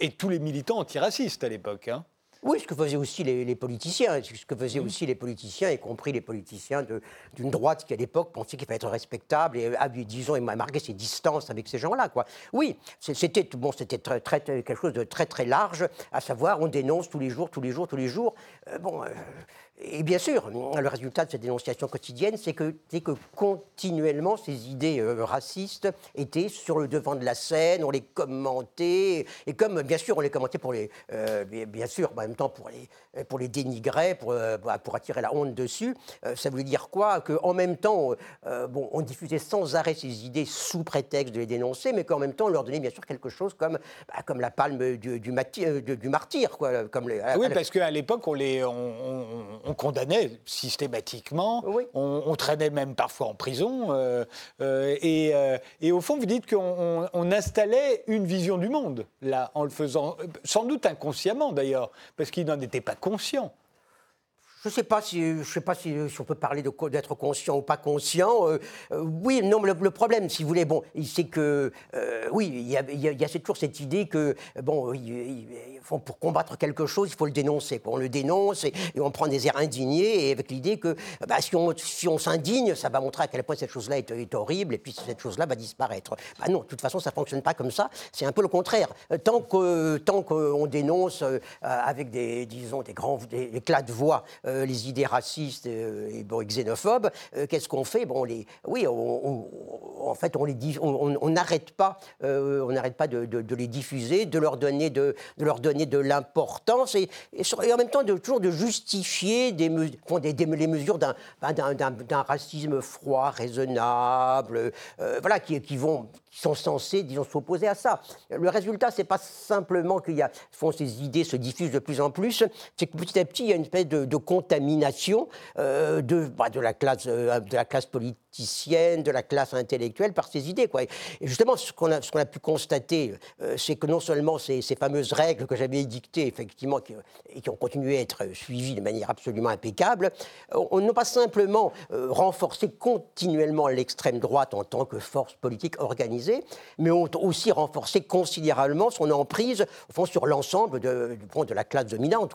et tous les militants antiracistes Hein. Oui, ce que faisaient aussi les, politiciens, ce que faisaient aussi les politiciens, y compris les politiciens d'une droite qui à l'époque pensait qu'il fallait être respectable et, ah, disons, et marquer ses distances avec ces gens-là. Oui, c'était bon, très, quelque chose de très très large, à savoir on dénonce tous les jours, tous les jours, tous les jours. Euh, bon. Euh, et bien sûr, le résultat de cette dénonciation quotidienne, c'est que, que continuellement ces idées euh, racistes étaient sur le devant de la scène, on les commentait, et comme bien sûr on les commentait pour les, euh, bien sûr, en même temps pour les, pour les dénigrer, pour, euh, bah, pour attirer la honte dessus, ça voulait dire quoi? Qu'en même temps, bon, on diffusait sans arrêt ces idées sous prétexte de les dénoncer, mais qu'en même temps on leur donnait bien sûr quelque chose comme, bah, comme la palme du, du, du, martyr, quoi. Comme les, oui, parce qu'à l'époque on les on on condamnait systématiquement, on, traînait même parfois en prison. Euh, euh, euh, et, au fond, vous dites qu'on installait une vision du monde, là, en le faisant, sans doute inconsciemment d'ailleurs, parce qu'il n'en était pas conscient. Je ne sais pas si, je sais pas si, on peut parler d'être conscient ou pas conscient. Euh, euh, oui, non, le, le, problème, si vous voulez, bon, c'est que, euh, oui, il y a, y, toujours cette idée que, bon, pour combattre quelque chose, il faut le dénoncer. On le dénonce et, on prend des airs indignés, et avec l'idée que, bah, si on si on s'indigne, ça va montrer à quel point cette chose-là est, horrible, et puis cette chose-là va disparaître. Bah non, de toute façon, ça ne fonctionne pas comme ça. C'est un peu le contraire. Tant que tant qu'on dénonce avec des, disons, des grands, éclats de voix euh, les idées racistes euh, et, xénophobes, euh, qu'est-ce qu'on fait? Bon, les, Oui, en fait, on n'arrête pas, on n'arrête pas de, les diffuser, de leur donner de, donner de l'importance et, en même temps de, toujours de justifier des, des, les mesures d'un racisme froid, raisonnable, voilà, qui, vont, qui sont censés, disons, s'opposer à ça. Le résultat, c'est pas simplement qu'il y a, font ces idées se diffusent de plus en plus, c'est que petit à petit, il y a une espèce de, contamination euh, de, bah, de, la classe, euh, de la classe politicienne, de la classe intellectuelle par ces idées. Et justement, ce qu'on a, a, pu constater, euh, c'est que non seulement ces, fameuses règles que j'avais édictées, effectivement, et qui ont continué à être suivies de manière absolument impeccable, on n'a pas simplement renforcé continuellement l'extrême droite en tant que force politique organisée, mais ont aussi renforcé considérablement son emprise au fond, sur l'ensemble de, de la classe dominante.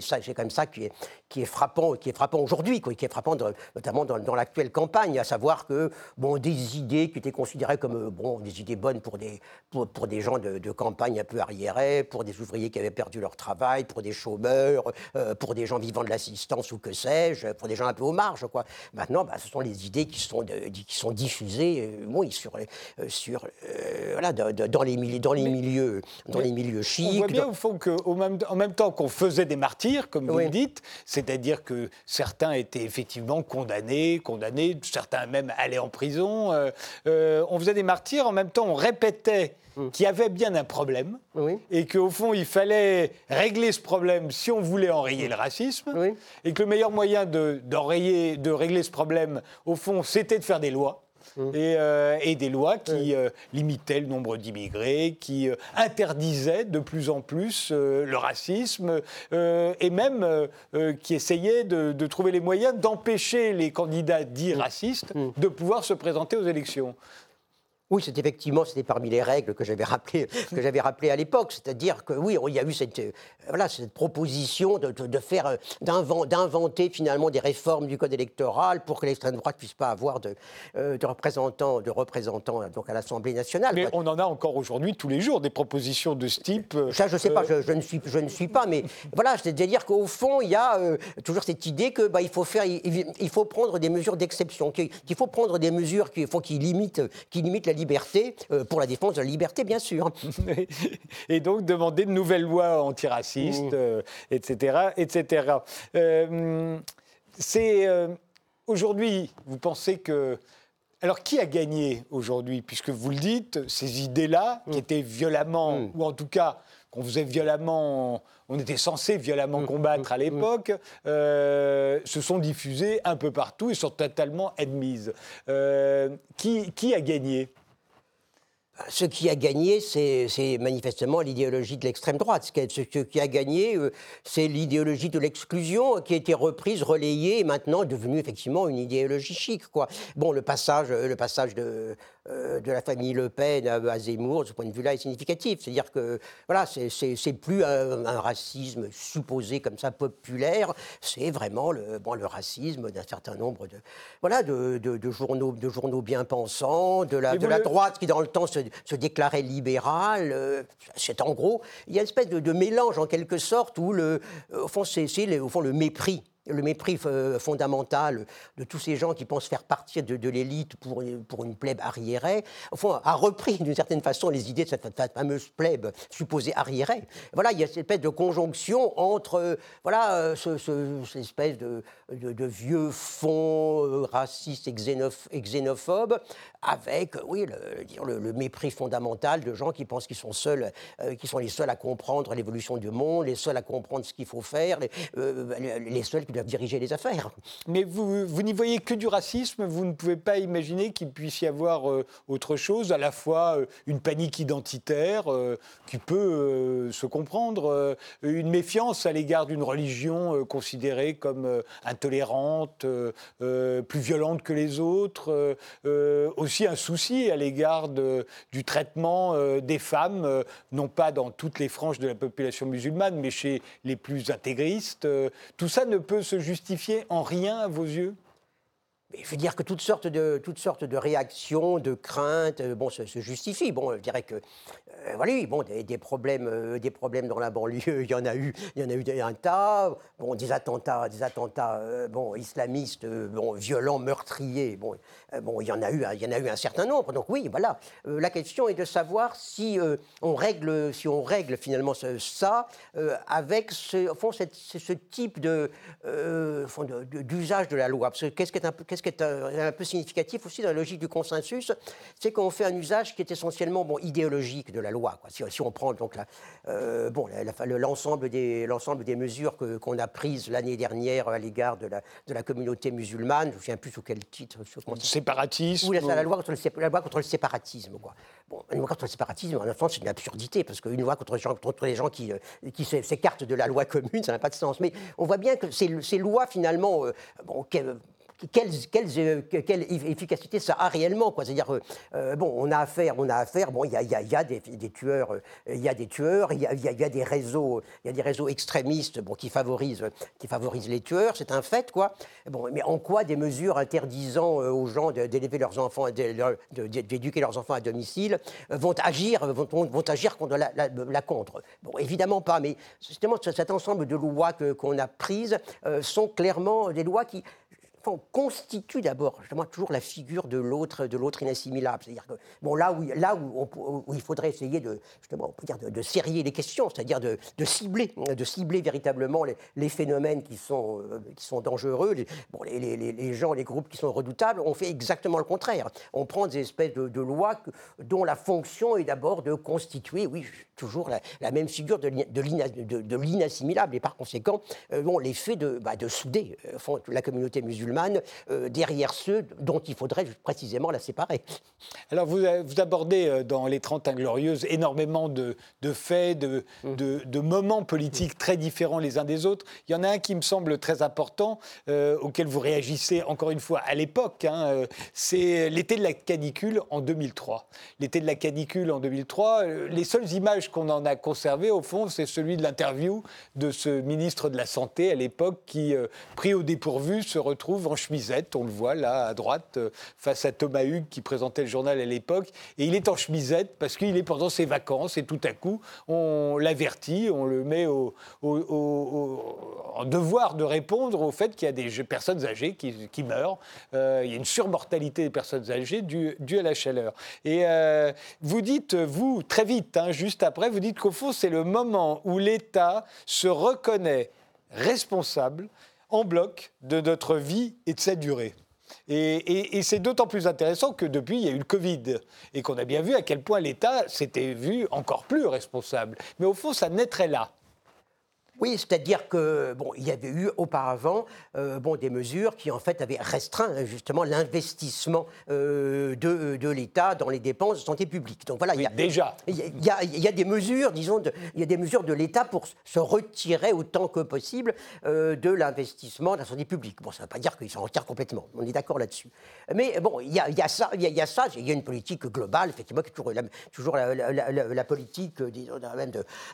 C'est quand même ça qui est, qui est frappant, qui est frappant aujourd'hui, qui est frappant notamment dans, l'actuelle campagne, à savoir que bon, des idées qui étaient considérées comme bon, des idées bonnes pour des, pour, pour des gens de, campagne un peu arriérés, pour des ouvriers qui avaient perdu leur travail, pour des chômeurs, euh, pour des gens vivant de l'assistance ou que sais-je, pour des gens un peu aux marges. Quoi. Maintenant, bah, ce sont les idées qui sont, qui sont diffusées euh, oui, sur, euh, euh, voilà, dans, les milieux, dans les milieux, dans les milieux chics. On voit bien au fond qu'en même, en même temps qu'on faisait des martyrs, comme vous le dites, c'est-à-dire que certains étaient effectivement condamnés, condamnés, certains même allaient en prison. Euh, euh, on faisait des martyrs, en même temps on répétait hum. qu'il y avait bien un problème et qu'au fond il fallait régler ce problème si on voulait enrayer le racisme et que le meilleur moyen de, de régler ce problème, au fond, c'était de faire des lois. Mmh. Euh, et, des lois qui euh, limitaient le nombre d'immigrés, qui euh, interdisaient de plus en plus le racisme et même qui essayaient de, trouver les moyens d'empêcher les candidats dits mmh. racistes mmh. de pouvoir se présenter aux élections. Oui, c'est effectivement, c'était parmi les règles que j'avais rappelées, que j'avais rappelé à l'époque. C'est-à-dire que oui, il y a eu cette, euh, voilà, cette proposition de, de, faire, euh, d'inventer finalement des réformes du code électoral pour que l'extrême droite puisse pas avoir de, euh, de représentants, de représentants donc à l'Assemblée nationale. Mais on en a encore aujourd'hui tous les jours des propositions de ce type. Ça, je sais pas, je, ne suis, je ne suis pas, mais voilà, c'est-à-dire qu'au fond, il y a toujours cette idée que bah, il faut faire, il, faut prendre des mesures d'exception, qu'il faut prendre des mesures qui, faut, qui limitent, qui limitent la liberté, euh, pour la défense de la liberté, bien sûr. Et donc demander de nouvelles lois antiracistes, etc. Mmh. etc. Euh, euh, c'est aujourd'hui, vous pensez que alors, qui a gagné aujourd'hui? Puisque vous le dites, ces idées-là, qui mmh. étaient violemment, mmh. ou en tout cas qu'on faisait violemment, on était censé violemment combattre à l'époque, se sont diffusées un peu partout et sont totalement admises. qui, qui a gagné? Ce qui a gagné, c'est manifestement l'idéologie de l'extrême droite. Ce qui a gagné, euh, c'est l'idéologie de l'exclusion qui a été reprise, relayée et maintenant devenue effectivement une idéologie chic. Quoi. Bon, le passage, le passage de, euh, de la famille Le Pen à, Zemmour, de ce point de vue-là, est significatif. C'est-à-dire que voilà, c'est plus un, racisme supposé comme ça populaire, c'est vraiment le, bon, le racisme d'un certain nombre de, voilà, de, de, journaux, de journaux bien pensants, de la, de la droite qui dans le temps se, se déclarait libérale. Euh, c'est en gros, il y a une espèce de, mélange en quelque sorte où le, au fond, c'est au fond le mépris le mépris euh, fondamental de tous ces gens qui pensent faire partie de, l'élite pour, pour une plèbe arriérée, fond, a repris d'une certaine façon les idées de cette, fameuse plèbe supposée arriérée. Voilà, il y a cette espèce de conjonction entre euh, voilà, euh, ce, cette espèce de, vieux fond raciste et, xénophobe avec, oui, le, le, mépris fondamental de gens qui pensent qu'ils sont seuls, qui sont les seuls à comprendre l'évolution du monde, les seuls à comprendre ce qu'il faut faire, les, les seuls qui diriger les affaires. Mais vous, vous n'y voyez que du racisme, vous ne pouvez pas imaginer qu'il puisse y avoir euh, autre chose, à la fois euh, une panique identitaire euh, qui peut se comprendre, une méfiance à l'égard d'une religion considérée comme intolérante, plus violente que les autres, aussi un souci à l'égard du traitement des femmes, non pas dans toutes les franges de la population musulmane, mais chez les plus intégristes. tout ça ne peut se justifier en rien à vos yeux? Je veux dire que toutes sortes de, toutes sortes de réactions, de craintes, euh, bon, se, justifient. Bon, je dirais que, euh, voilà, bon, des, problèmes, euh, des problèmes dans la banlieue, il y en a eu, il y en a eu un tas. Bon, des attentats, des attentats, bon, islamistes, bon, violents, meurtriers. Bon, bon, il y en a eu, il y en a eu un certain nombre. Donc oui, voilà. la question est de savoir si on règle, si on règle finalement ça avec ce, au fond, ce type de, d'usage de, la loi. Parce que qu'est-ce qui est un peu ce qui est un, peu significatif aussi dans la logique du consensus, c'est qu'on fait un usage qui est essentiellement bon, idéologique de la loi. Quoi. Si, on prend donc euh, bon, l'ensemble des, des mesures qu'on a prises l'année dernière à l'égard de la, de la communauté musulmane, je ne me souviens plus sous quel titre. Séparatisme Oui, la, loi contre le, la loi contre le séparatisme. Quoi. Bon, une loi contre le séparatisme, en France, c'est une absurdité, parce qu'une loi contre, contre, les gens qui, euh, qui s'écartent de la loi commune, ça n'a pas de sens. Mais on voit bien que ces, ces lois, finalement, euh, bon, quelle, euh, quelle, efficacité ça a réellement C'est-à-dire, euh, euh, bon, on a affaire, on a affaire, bon, il y a, des, tueurs, il y a des tueurs, il y a, des réseaux, il y a des réseaux extrémistes, bon, qui favorisent, qui favorisent les tueurs, c'est un fait, quoi. Bon, mais en quoi des mesures interdisant aux gens d'élever leurs enfants, d'éduquer leurs enfants à domicile, vont agir, vont, agir contre la, la, contre? Bon, évidemment pas, mais justement, cet ensemble de lois qu'on a prises sont clairement des lois qui constitue d'abord justement toujours la figure de l'autre, de l'autre inassimilable. C'est-à-dire que bon là où là où, il faudrait essayer de justement on peut dire de, serrer les questions, c'est-à-dire de, cibler, de cibler véritablement les, phénomènes qui sont euh, qui sont dangereux, les, bon, les, les, gens, les groupes qui sont redoutables, on fait exactement le contraire. On prend des espèces de, lois dont la fonction est d'abord de constituer, oui, toujours la, même figure de, de, l'inassimilable et par conséquent, euh, bon, l'effet de, bah, de souder euh, la communauté musulmane euh, derrière ceux dont il faudrait précisément la séparer. Alors vous, euh, vous abordez euh, dans les 30 Inglorieuses énormément de, faits, de, mmh. de, moments politiques très différents les uns des autres. Il y en a un qui me semble très important, auquel vous réagissez encore une fois à l'époque, hein, c'est l'été de la canicule en 2003. L'été de la canicule en 2003, les seules images qu'on en a conservées, au fond, c'est celui de l'interview de ce ministre de la Santé à l'époque qui, pris au dépourvu, se retrouve en chemisette, on le voit là à droite, euh, face à Thomas Hugues qui présentait le journal à l'époque. Et il est en chemisette parce qu'il est pendant ses vacances et tout à coup, on l'avertit, on le met au, en devoir de répondre au fait qu'il y a des personnes âgées qui, meurent. Euh, il y a une surmortalité des personnes âgées due, à la chaleur. Et euh, vous dites, vous, très vite, hein, juste après, vous dites qu'au fond, c'est le moment où l'État se reconnaît responsable en bloc de notre vie et de sa durée. Et, c'est d'autant plus intéressant que depuis, il y a eu le Covid et qu'on a bien vu à quel point l'État s'était vu encore plus responsable. Mais au fond, ça naîtrait là. Oui, c'est-à-dire que bon, il y avait eu auparavant euh, bon, des mesures qui en fait avaient restreint hein, justement l'investissement euh, de, de l'État dans les dépenses de santé publique. Donc voilà, il y a, déjà. Il y a, il y a des mesures, disons, de, il y a des mesures de l'État pour se retirer autant que possible euh, de l'investissement dans la santé publique. Bon, ça ne veut pas dire qu'ils s'en retirent complètement. On est d'accord là-dessus. Mais bon, il y a, il y a ça, il y a, ça, il y a une politique globale, effectivement, qui est toujours la, toujours la, la, politique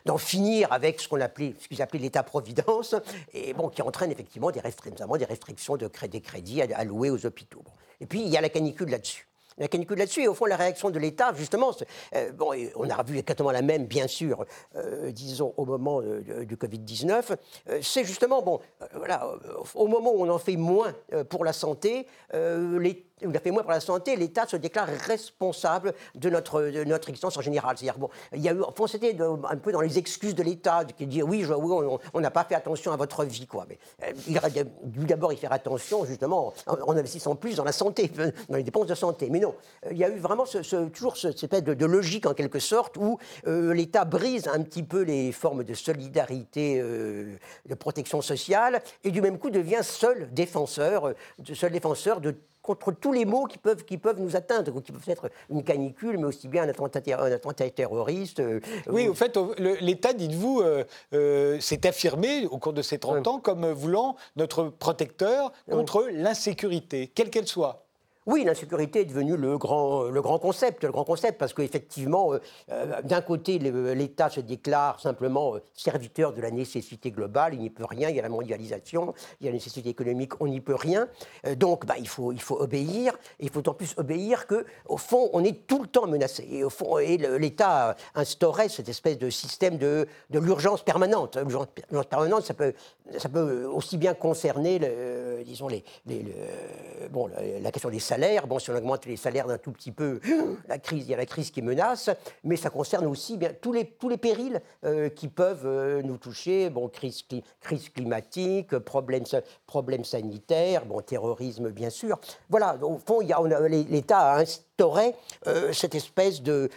d'en finir avec ce qu'on appelait, ce qu'ils appelaient l'État-providence, et bon, qui entraîne effectivement des, restrictions, des restrictions de des crédits alloués aux hôpitaux. Et puis, il y a la canicule là-dessus la canicule là-dessus. Et au fond, la réaction de l'État, justement, euh, bon, on a vu exactement la même, bien sûr, euh, disons, au moment du Covid-19. Euh, c'est justement, bon, voilà, au moment où on en fait moins pour la santé, l'État a fait moins pour la santé, l'État se déclare responsable de notre, existence en général. C'est-à-dire, bon, il y a eu, enfin, c'était un peu dans les excuses de l'État qui dit oui, on n'a pas fait attention à votre vie, quoi. Mais euh, il aurait dû d'abord y faire attention, justement, en, investissant plus dans la santé, dans les dépenses de santé. Mais non, euh, il y a eu vraiment ce, toujours cette espèce de, logique, en quelque sorte, où euh, l'État brise un petit peu les formes de solidarité, de protection sociale, et du même coup devient seul défenseur, seul défenseur de contre tous les maux qui peuvent, qui peuvent nous atteindre, qui peuvent être une canicule, mais aussi bien un attentat, terroriste. Euh, oui, au fait, l'État, dites-vous, euh, euh, s'est affirmé au cours de ces 30 ans comme voulant notre protecteur contre l'insécurité, quelle qu'elle soit. Oui, l'insécurité est devenue le grand, le grand concept, le grand concept, parce qu'effectivement, euh, euh, d'un côté, l'État se déclare simplement euh, serviteur de la nécessité globale, il n'y peut rien, il y a la mondialisation, il y a la nécessité économique, on n'y peut rien. donc, bah, il, faut, il faut obéir, il faut en plus obéir qu'au fond, on est tout le temps menacé. Et au l'État instaurait cette espèce de système de, de l'urgence permanente. L'urgence permanente, ça peut, ça peut aussi bien concerner, disons, les, les, bon, la question des Bon, si on augmente les salaires d'un tout petit peu, la crise, il y a la crise qui menace, mais ça concerne aussi bien tous les, tous les périls euh, qui peuvent euh, nous toucher. Bon, crise, crise climatique, problèmes, problèmes sanitaires, bon, terrorisme, bien sûr. Voilà, au fond, l'État a instauré euh, cette espèce de,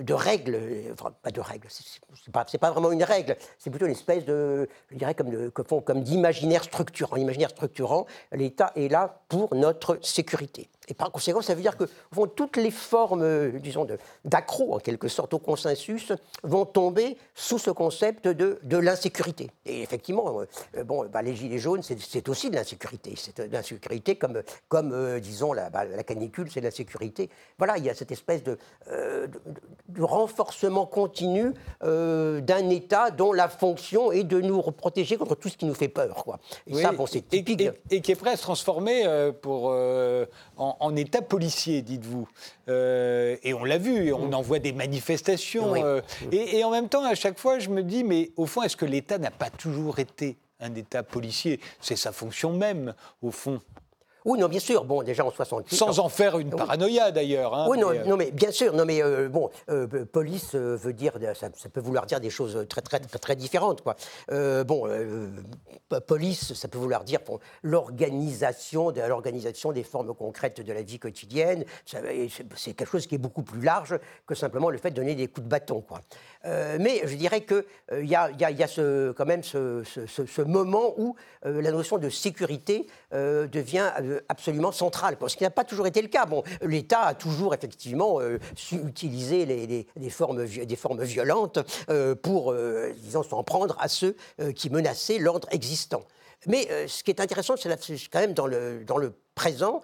de règle, enfin, pas de règle, c'est pas, pas vraiment une règle, c'est plutôt une espèce de, je dirais, comme, comme d'imaginaire structurant. Imaginaire structurant, l'État est là pour notre sécurité. Et par conséquent, ça veut dire que vont toutes les formes, euh, disons, d'accro, en quelque sorte, au consensus, vont tomber sous ce concept de, de l'insécurité. Et effectivement, euh, bon, bah, les gilets jaunes, c'est aussi de l'insécurité. C'est de l'insécurité comme, comme euh, disons, la, bah, la canicule, c'est de l'insécurité. Voilà, il y a cette espèce de, de, renforcement continu d'un État dont la fonction est de nous protéger contre tout ce qui nous fait peur. Quoi. Et ça, bon, c'est typique. Et, qui est prêt à se transformer pour, en, en, état policier, dites-vous. Euh, et on l'a vu, on mm. en voit des manifestations. Euh, et, et, en même temps, à chaque fois, je me dis, mais au fond, est-ce que l'État n'a pas toujours été un État policier? C'est sa fonction même, au fond. Oui, non, bien sûr. Bon, déjà en 68. Sans en faire une paranoïa d'ailleurs. Hein, oui, non, mais, non, mais bien sûr. Non, mais euh, bon, euh, police euh, veut dire, ça, peut vouloir dire des choses très, très, très, très différentes, quoi. bon, police, ça peut vouloir dire l'organisation, de l'organisation des formes concrètes de la vie quotidienne. C'est quelque chose qui est beaucoup plus large que simplement le fait de donner des coups de bâton, quoi. mais je dirais qu'il il y a, y a, y a ce, quand même ce, ce, ce moment où la notion de sécurité devient absolument centrale, ce qui n'a pas toujours été le cas. Bon, l'État a toujours effectivement euh, su utiliser les, formes, des formes violentes euh, pour, euh, s'en prendre à ceux qui menaçaient l'ordre existant. Mais ce qui est intéressant, c'est quand même dans le, dans le présent,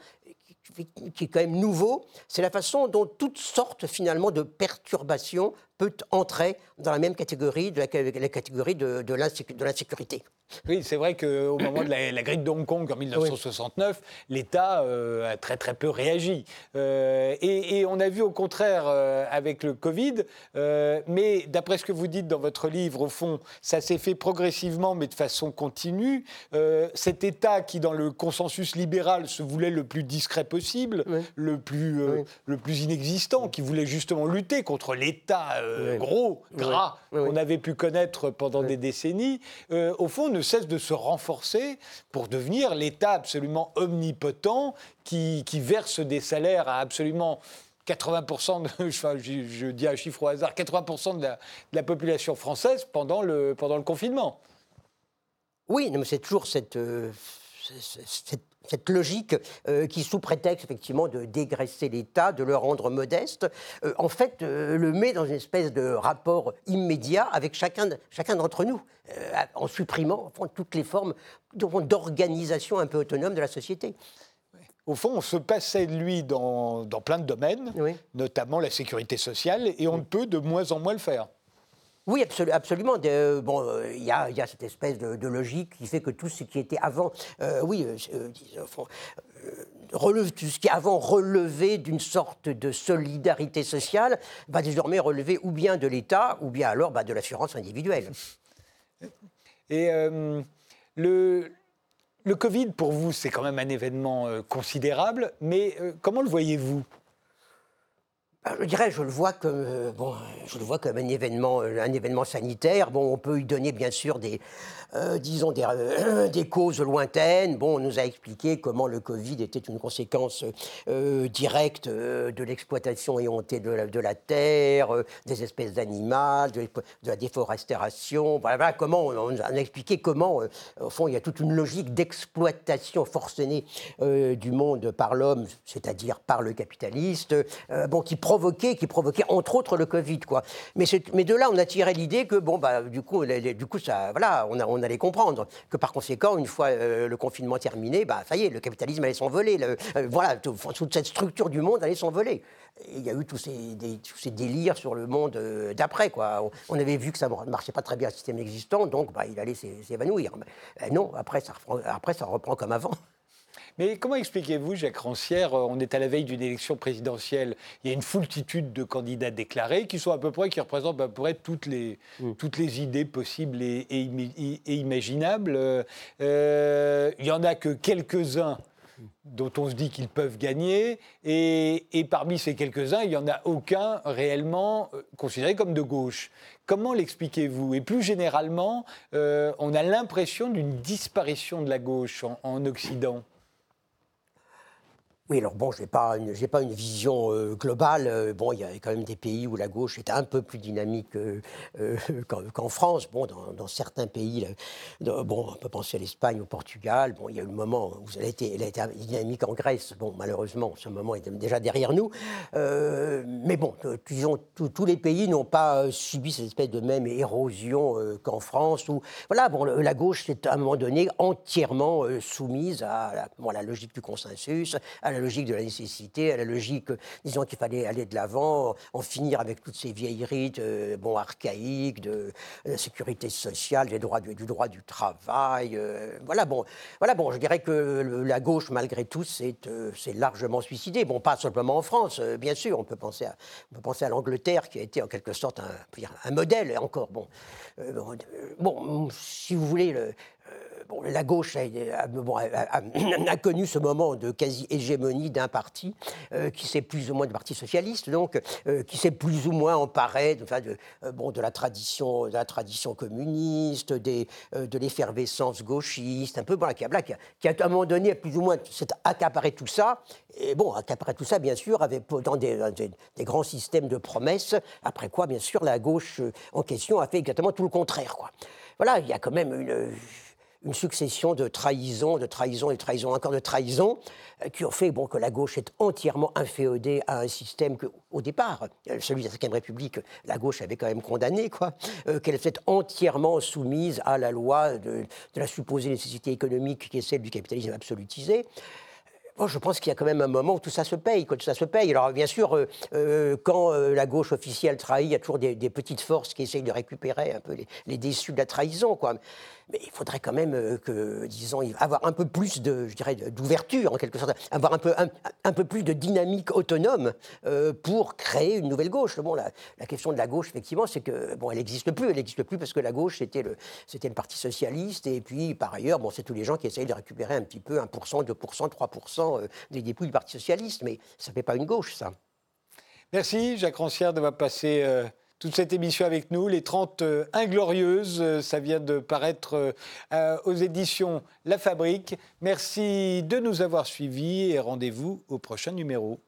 qui est quand même nouveau, c'est la façon dont toutes sortes finalement de perturbations peut entrer dans la même catégorie de la, catégorie de, de l'insécurité. Oui, c'est vrai qu'au moment de la, la, grille de Hong Kong en 1969, l'État euh, a très très peu réagi. Euh, et, on a vu au contraire euh, avec le Covid, mais d'après ce que vous dites dans votre livre, au fond, ça s'est fait progressivement mais de façon continue. cet État qui, dans le consensus libéral, se voulait le plus discret possible, le, plus, le plus inexistant, qui voulait justement lutter contre l'État gros, gras, qu'on avait pu connaître pendant des décennies, au fond, ne cesse de se renforcer pour devenir l'État absolument omnipotent qui, verse des salaires à absolument 80%, de, je, dis un chiffre au hasard, 80% de la, population française pendant le, pendant le confinement. Oui, c'est toujours cette, cette, logique qui, sous prétexte effectivement de dégraisser l'État, de le rendre modeste, en fait le met dans une espèce de rapport immédiat avec chacun, chacun d'entre nous, en supprimant toutes les formes d'organisation un peu autonome de la société. Au fond, on se passait de lui dans, plein de domaines, notamment la sécurité sociale, et on ne peut de moins en moins le faire. Oui, absolument. Euh, bon, euh, il y, a cette espèce de, logique qui fait que tout ce qui était avant, euh, oui, tout ce qui avant relevait d'une sorte de solidarité sociale va désormais relever ou bien de l'État ou bien alors bah, de l'assurance individuelle. Et le, Covid, pour vous, c'est quand même un événement considérable, mais comment le voyez-vous? Je dirais, je le vois comme, euh, je le vois comme un événement, un événement sanitaire. Bon, on peut y donner bien sûr des, euh, disons, des, euh, des, causes lointaines. Bon, on nous a expliqué comment le Covid était une conséquence euh, directe de l'exploitation éhontée de la, de la terre, des espèces d'animaux, de, la déforestation. Voilà, comment on, a expliqué comment, au fond, il y a toute une logique d'exploitation forcenée du monde par l'homme, c'est-à-dire par le capitaliste, bon, qui provoquait, qui provoquait entre autres le Covid. Mais, de là, on a tiré l'idée que bon, bah, du coup, du coup, ça, voilà, on a, on on allait comprendre que par conséquent, une fois euh, le confinement terminé, bah, ça y est, le capitalisme allait s'envoler. Euh, voilà, toute cette structure du monde allait s'envoler. Il y a eu tous ces, délires sur le monde euh, d'après. Quoi. On, avait vu que ça ne marchait pas très bien le système existant, donc bah, il allait s'évanouir. non, après ça, après ça reprend comme avant. Mais comment expliquez-vous, Jacques Rancière, euh, on est à la veille d'une élection présidentielle, il y a une foultitude de candidats déclarés qui sont à peu près, qui représentent à peu près toutes les, mm. toutes les idées possibles et, imaginables. Euh, il n'y en a que quelques-uns dont on se dit qu'ils peuvent gagner, et, parmi ces quelques-uns, il n'y en a aucun réellement euh, considéré comme de gauche. Comment l'expliquez-vous? Et plus généralement, on a l'impression d'une disparition de la gauche en Occident. Oui, alors bon, je n'ai pas, pas, une vision euh, globale. Euh, bon, il y a quand même des pays où la gauche est un peu plus dynamique euh, qu'en France. Bon, dans, certains pays, bon, on peut penser à l'Espagne, au Portugal. Bon, il y a eu le moment où elle a été, dynamique en Grèce. Bon, malheureusement, ce moment est déjà derrière nous. mais bon, disons, tous les pays n'ont pas subi cette espèce de même érosion qu'en France. Où, voilà, bon, la gauche s'est à un moment donné entièrement soumise à la, bon, la logique du consensus, la logique de la nécessité, à la logique, disons qu'il fallait aller de l'avant, en finir avec toutes ces vieilles rites euh, bon, archaïques de, la sécurité sociale, des droits du, droit du travail. Euh, voilà, bon, voilà, bon, je dirais que la gauche, malgré tout, euh, s'est largement suicidée. Bon, pas simplement en France, bien sûr, on peut penser à, à l'Angleterre, qui a été en quelque sorte un, un modèle encore. Bon, bon, si vous voulez, le, la gauche a, connu ce moment de quasi-hégémonie d'un parti euh, qui s'est plus ou moins, du Parti socialiste, donc, euh, qui s'est plus ou moins emparé de, euh, bon, de, la, tradition, de la tradition communiste, de l'effervescence gauchiste, un peu, voilà, qui, a, qui, a, à un moment donné, plus ou moins, accaparé tout ça. Et bon, accaparé tout ça, bien sûr, avec dans des, des, grands systèmes de promesses, après quoi, bien sûr, la gauche en question a fait exactement tout le contraire. Quoi. Voilà, il y a quand même une une succession de trahisons, de trahisons et de trahisons, encore de trahisons, euh, qui ont fait bon, que la gauche est entièrement inféodée à un système que, au départ, euh, celui de la Ve République, la gauche avait quand même condamné, quoi, euh, qu'elle s'est entièrement soumise à la loi de, la supposée nécessité économique qui est celle du capitalisme absolutisé je pense qu'il y a quand même un moment où tout ça se paye, que tout ça se paye. Alors, bien sûr, quand la gauche officielle trahit, il y a toujours des, petites forces qui essayent de récupérer un peu les, déçus de la trahison, quoi. Mais il faudrait quand même que, disons, avoir un peu plus de, je dirais, d'ouverture, en quelque sorte, avoir un peu, un, peu plus de dynamique autonome pour créer une nouvelle gauche. Bon, la, question de la gauche, effectivement, c'est que, bon, elle n'existe plus. Elle n'existe plus parce que la gauche, c'était le, c'était le Parti socialiste. Et puis, par ailleurs, bon, c'est tous les gens qui essayent de récupérer un petit peu 1%, 2%, 3%. Euh, des dépouilles du Parti socialiste, mais ça ne fait pas une gauche, ça. Merci, Jacques Rancière, d'avoir passé euh, toute cette émission avec nous. Les 30 euh, Inglorieuses, ça vient de paraître aux éditions La Fabrique. Merci de nous avoir suivis et rendez-vous au prochain numéro.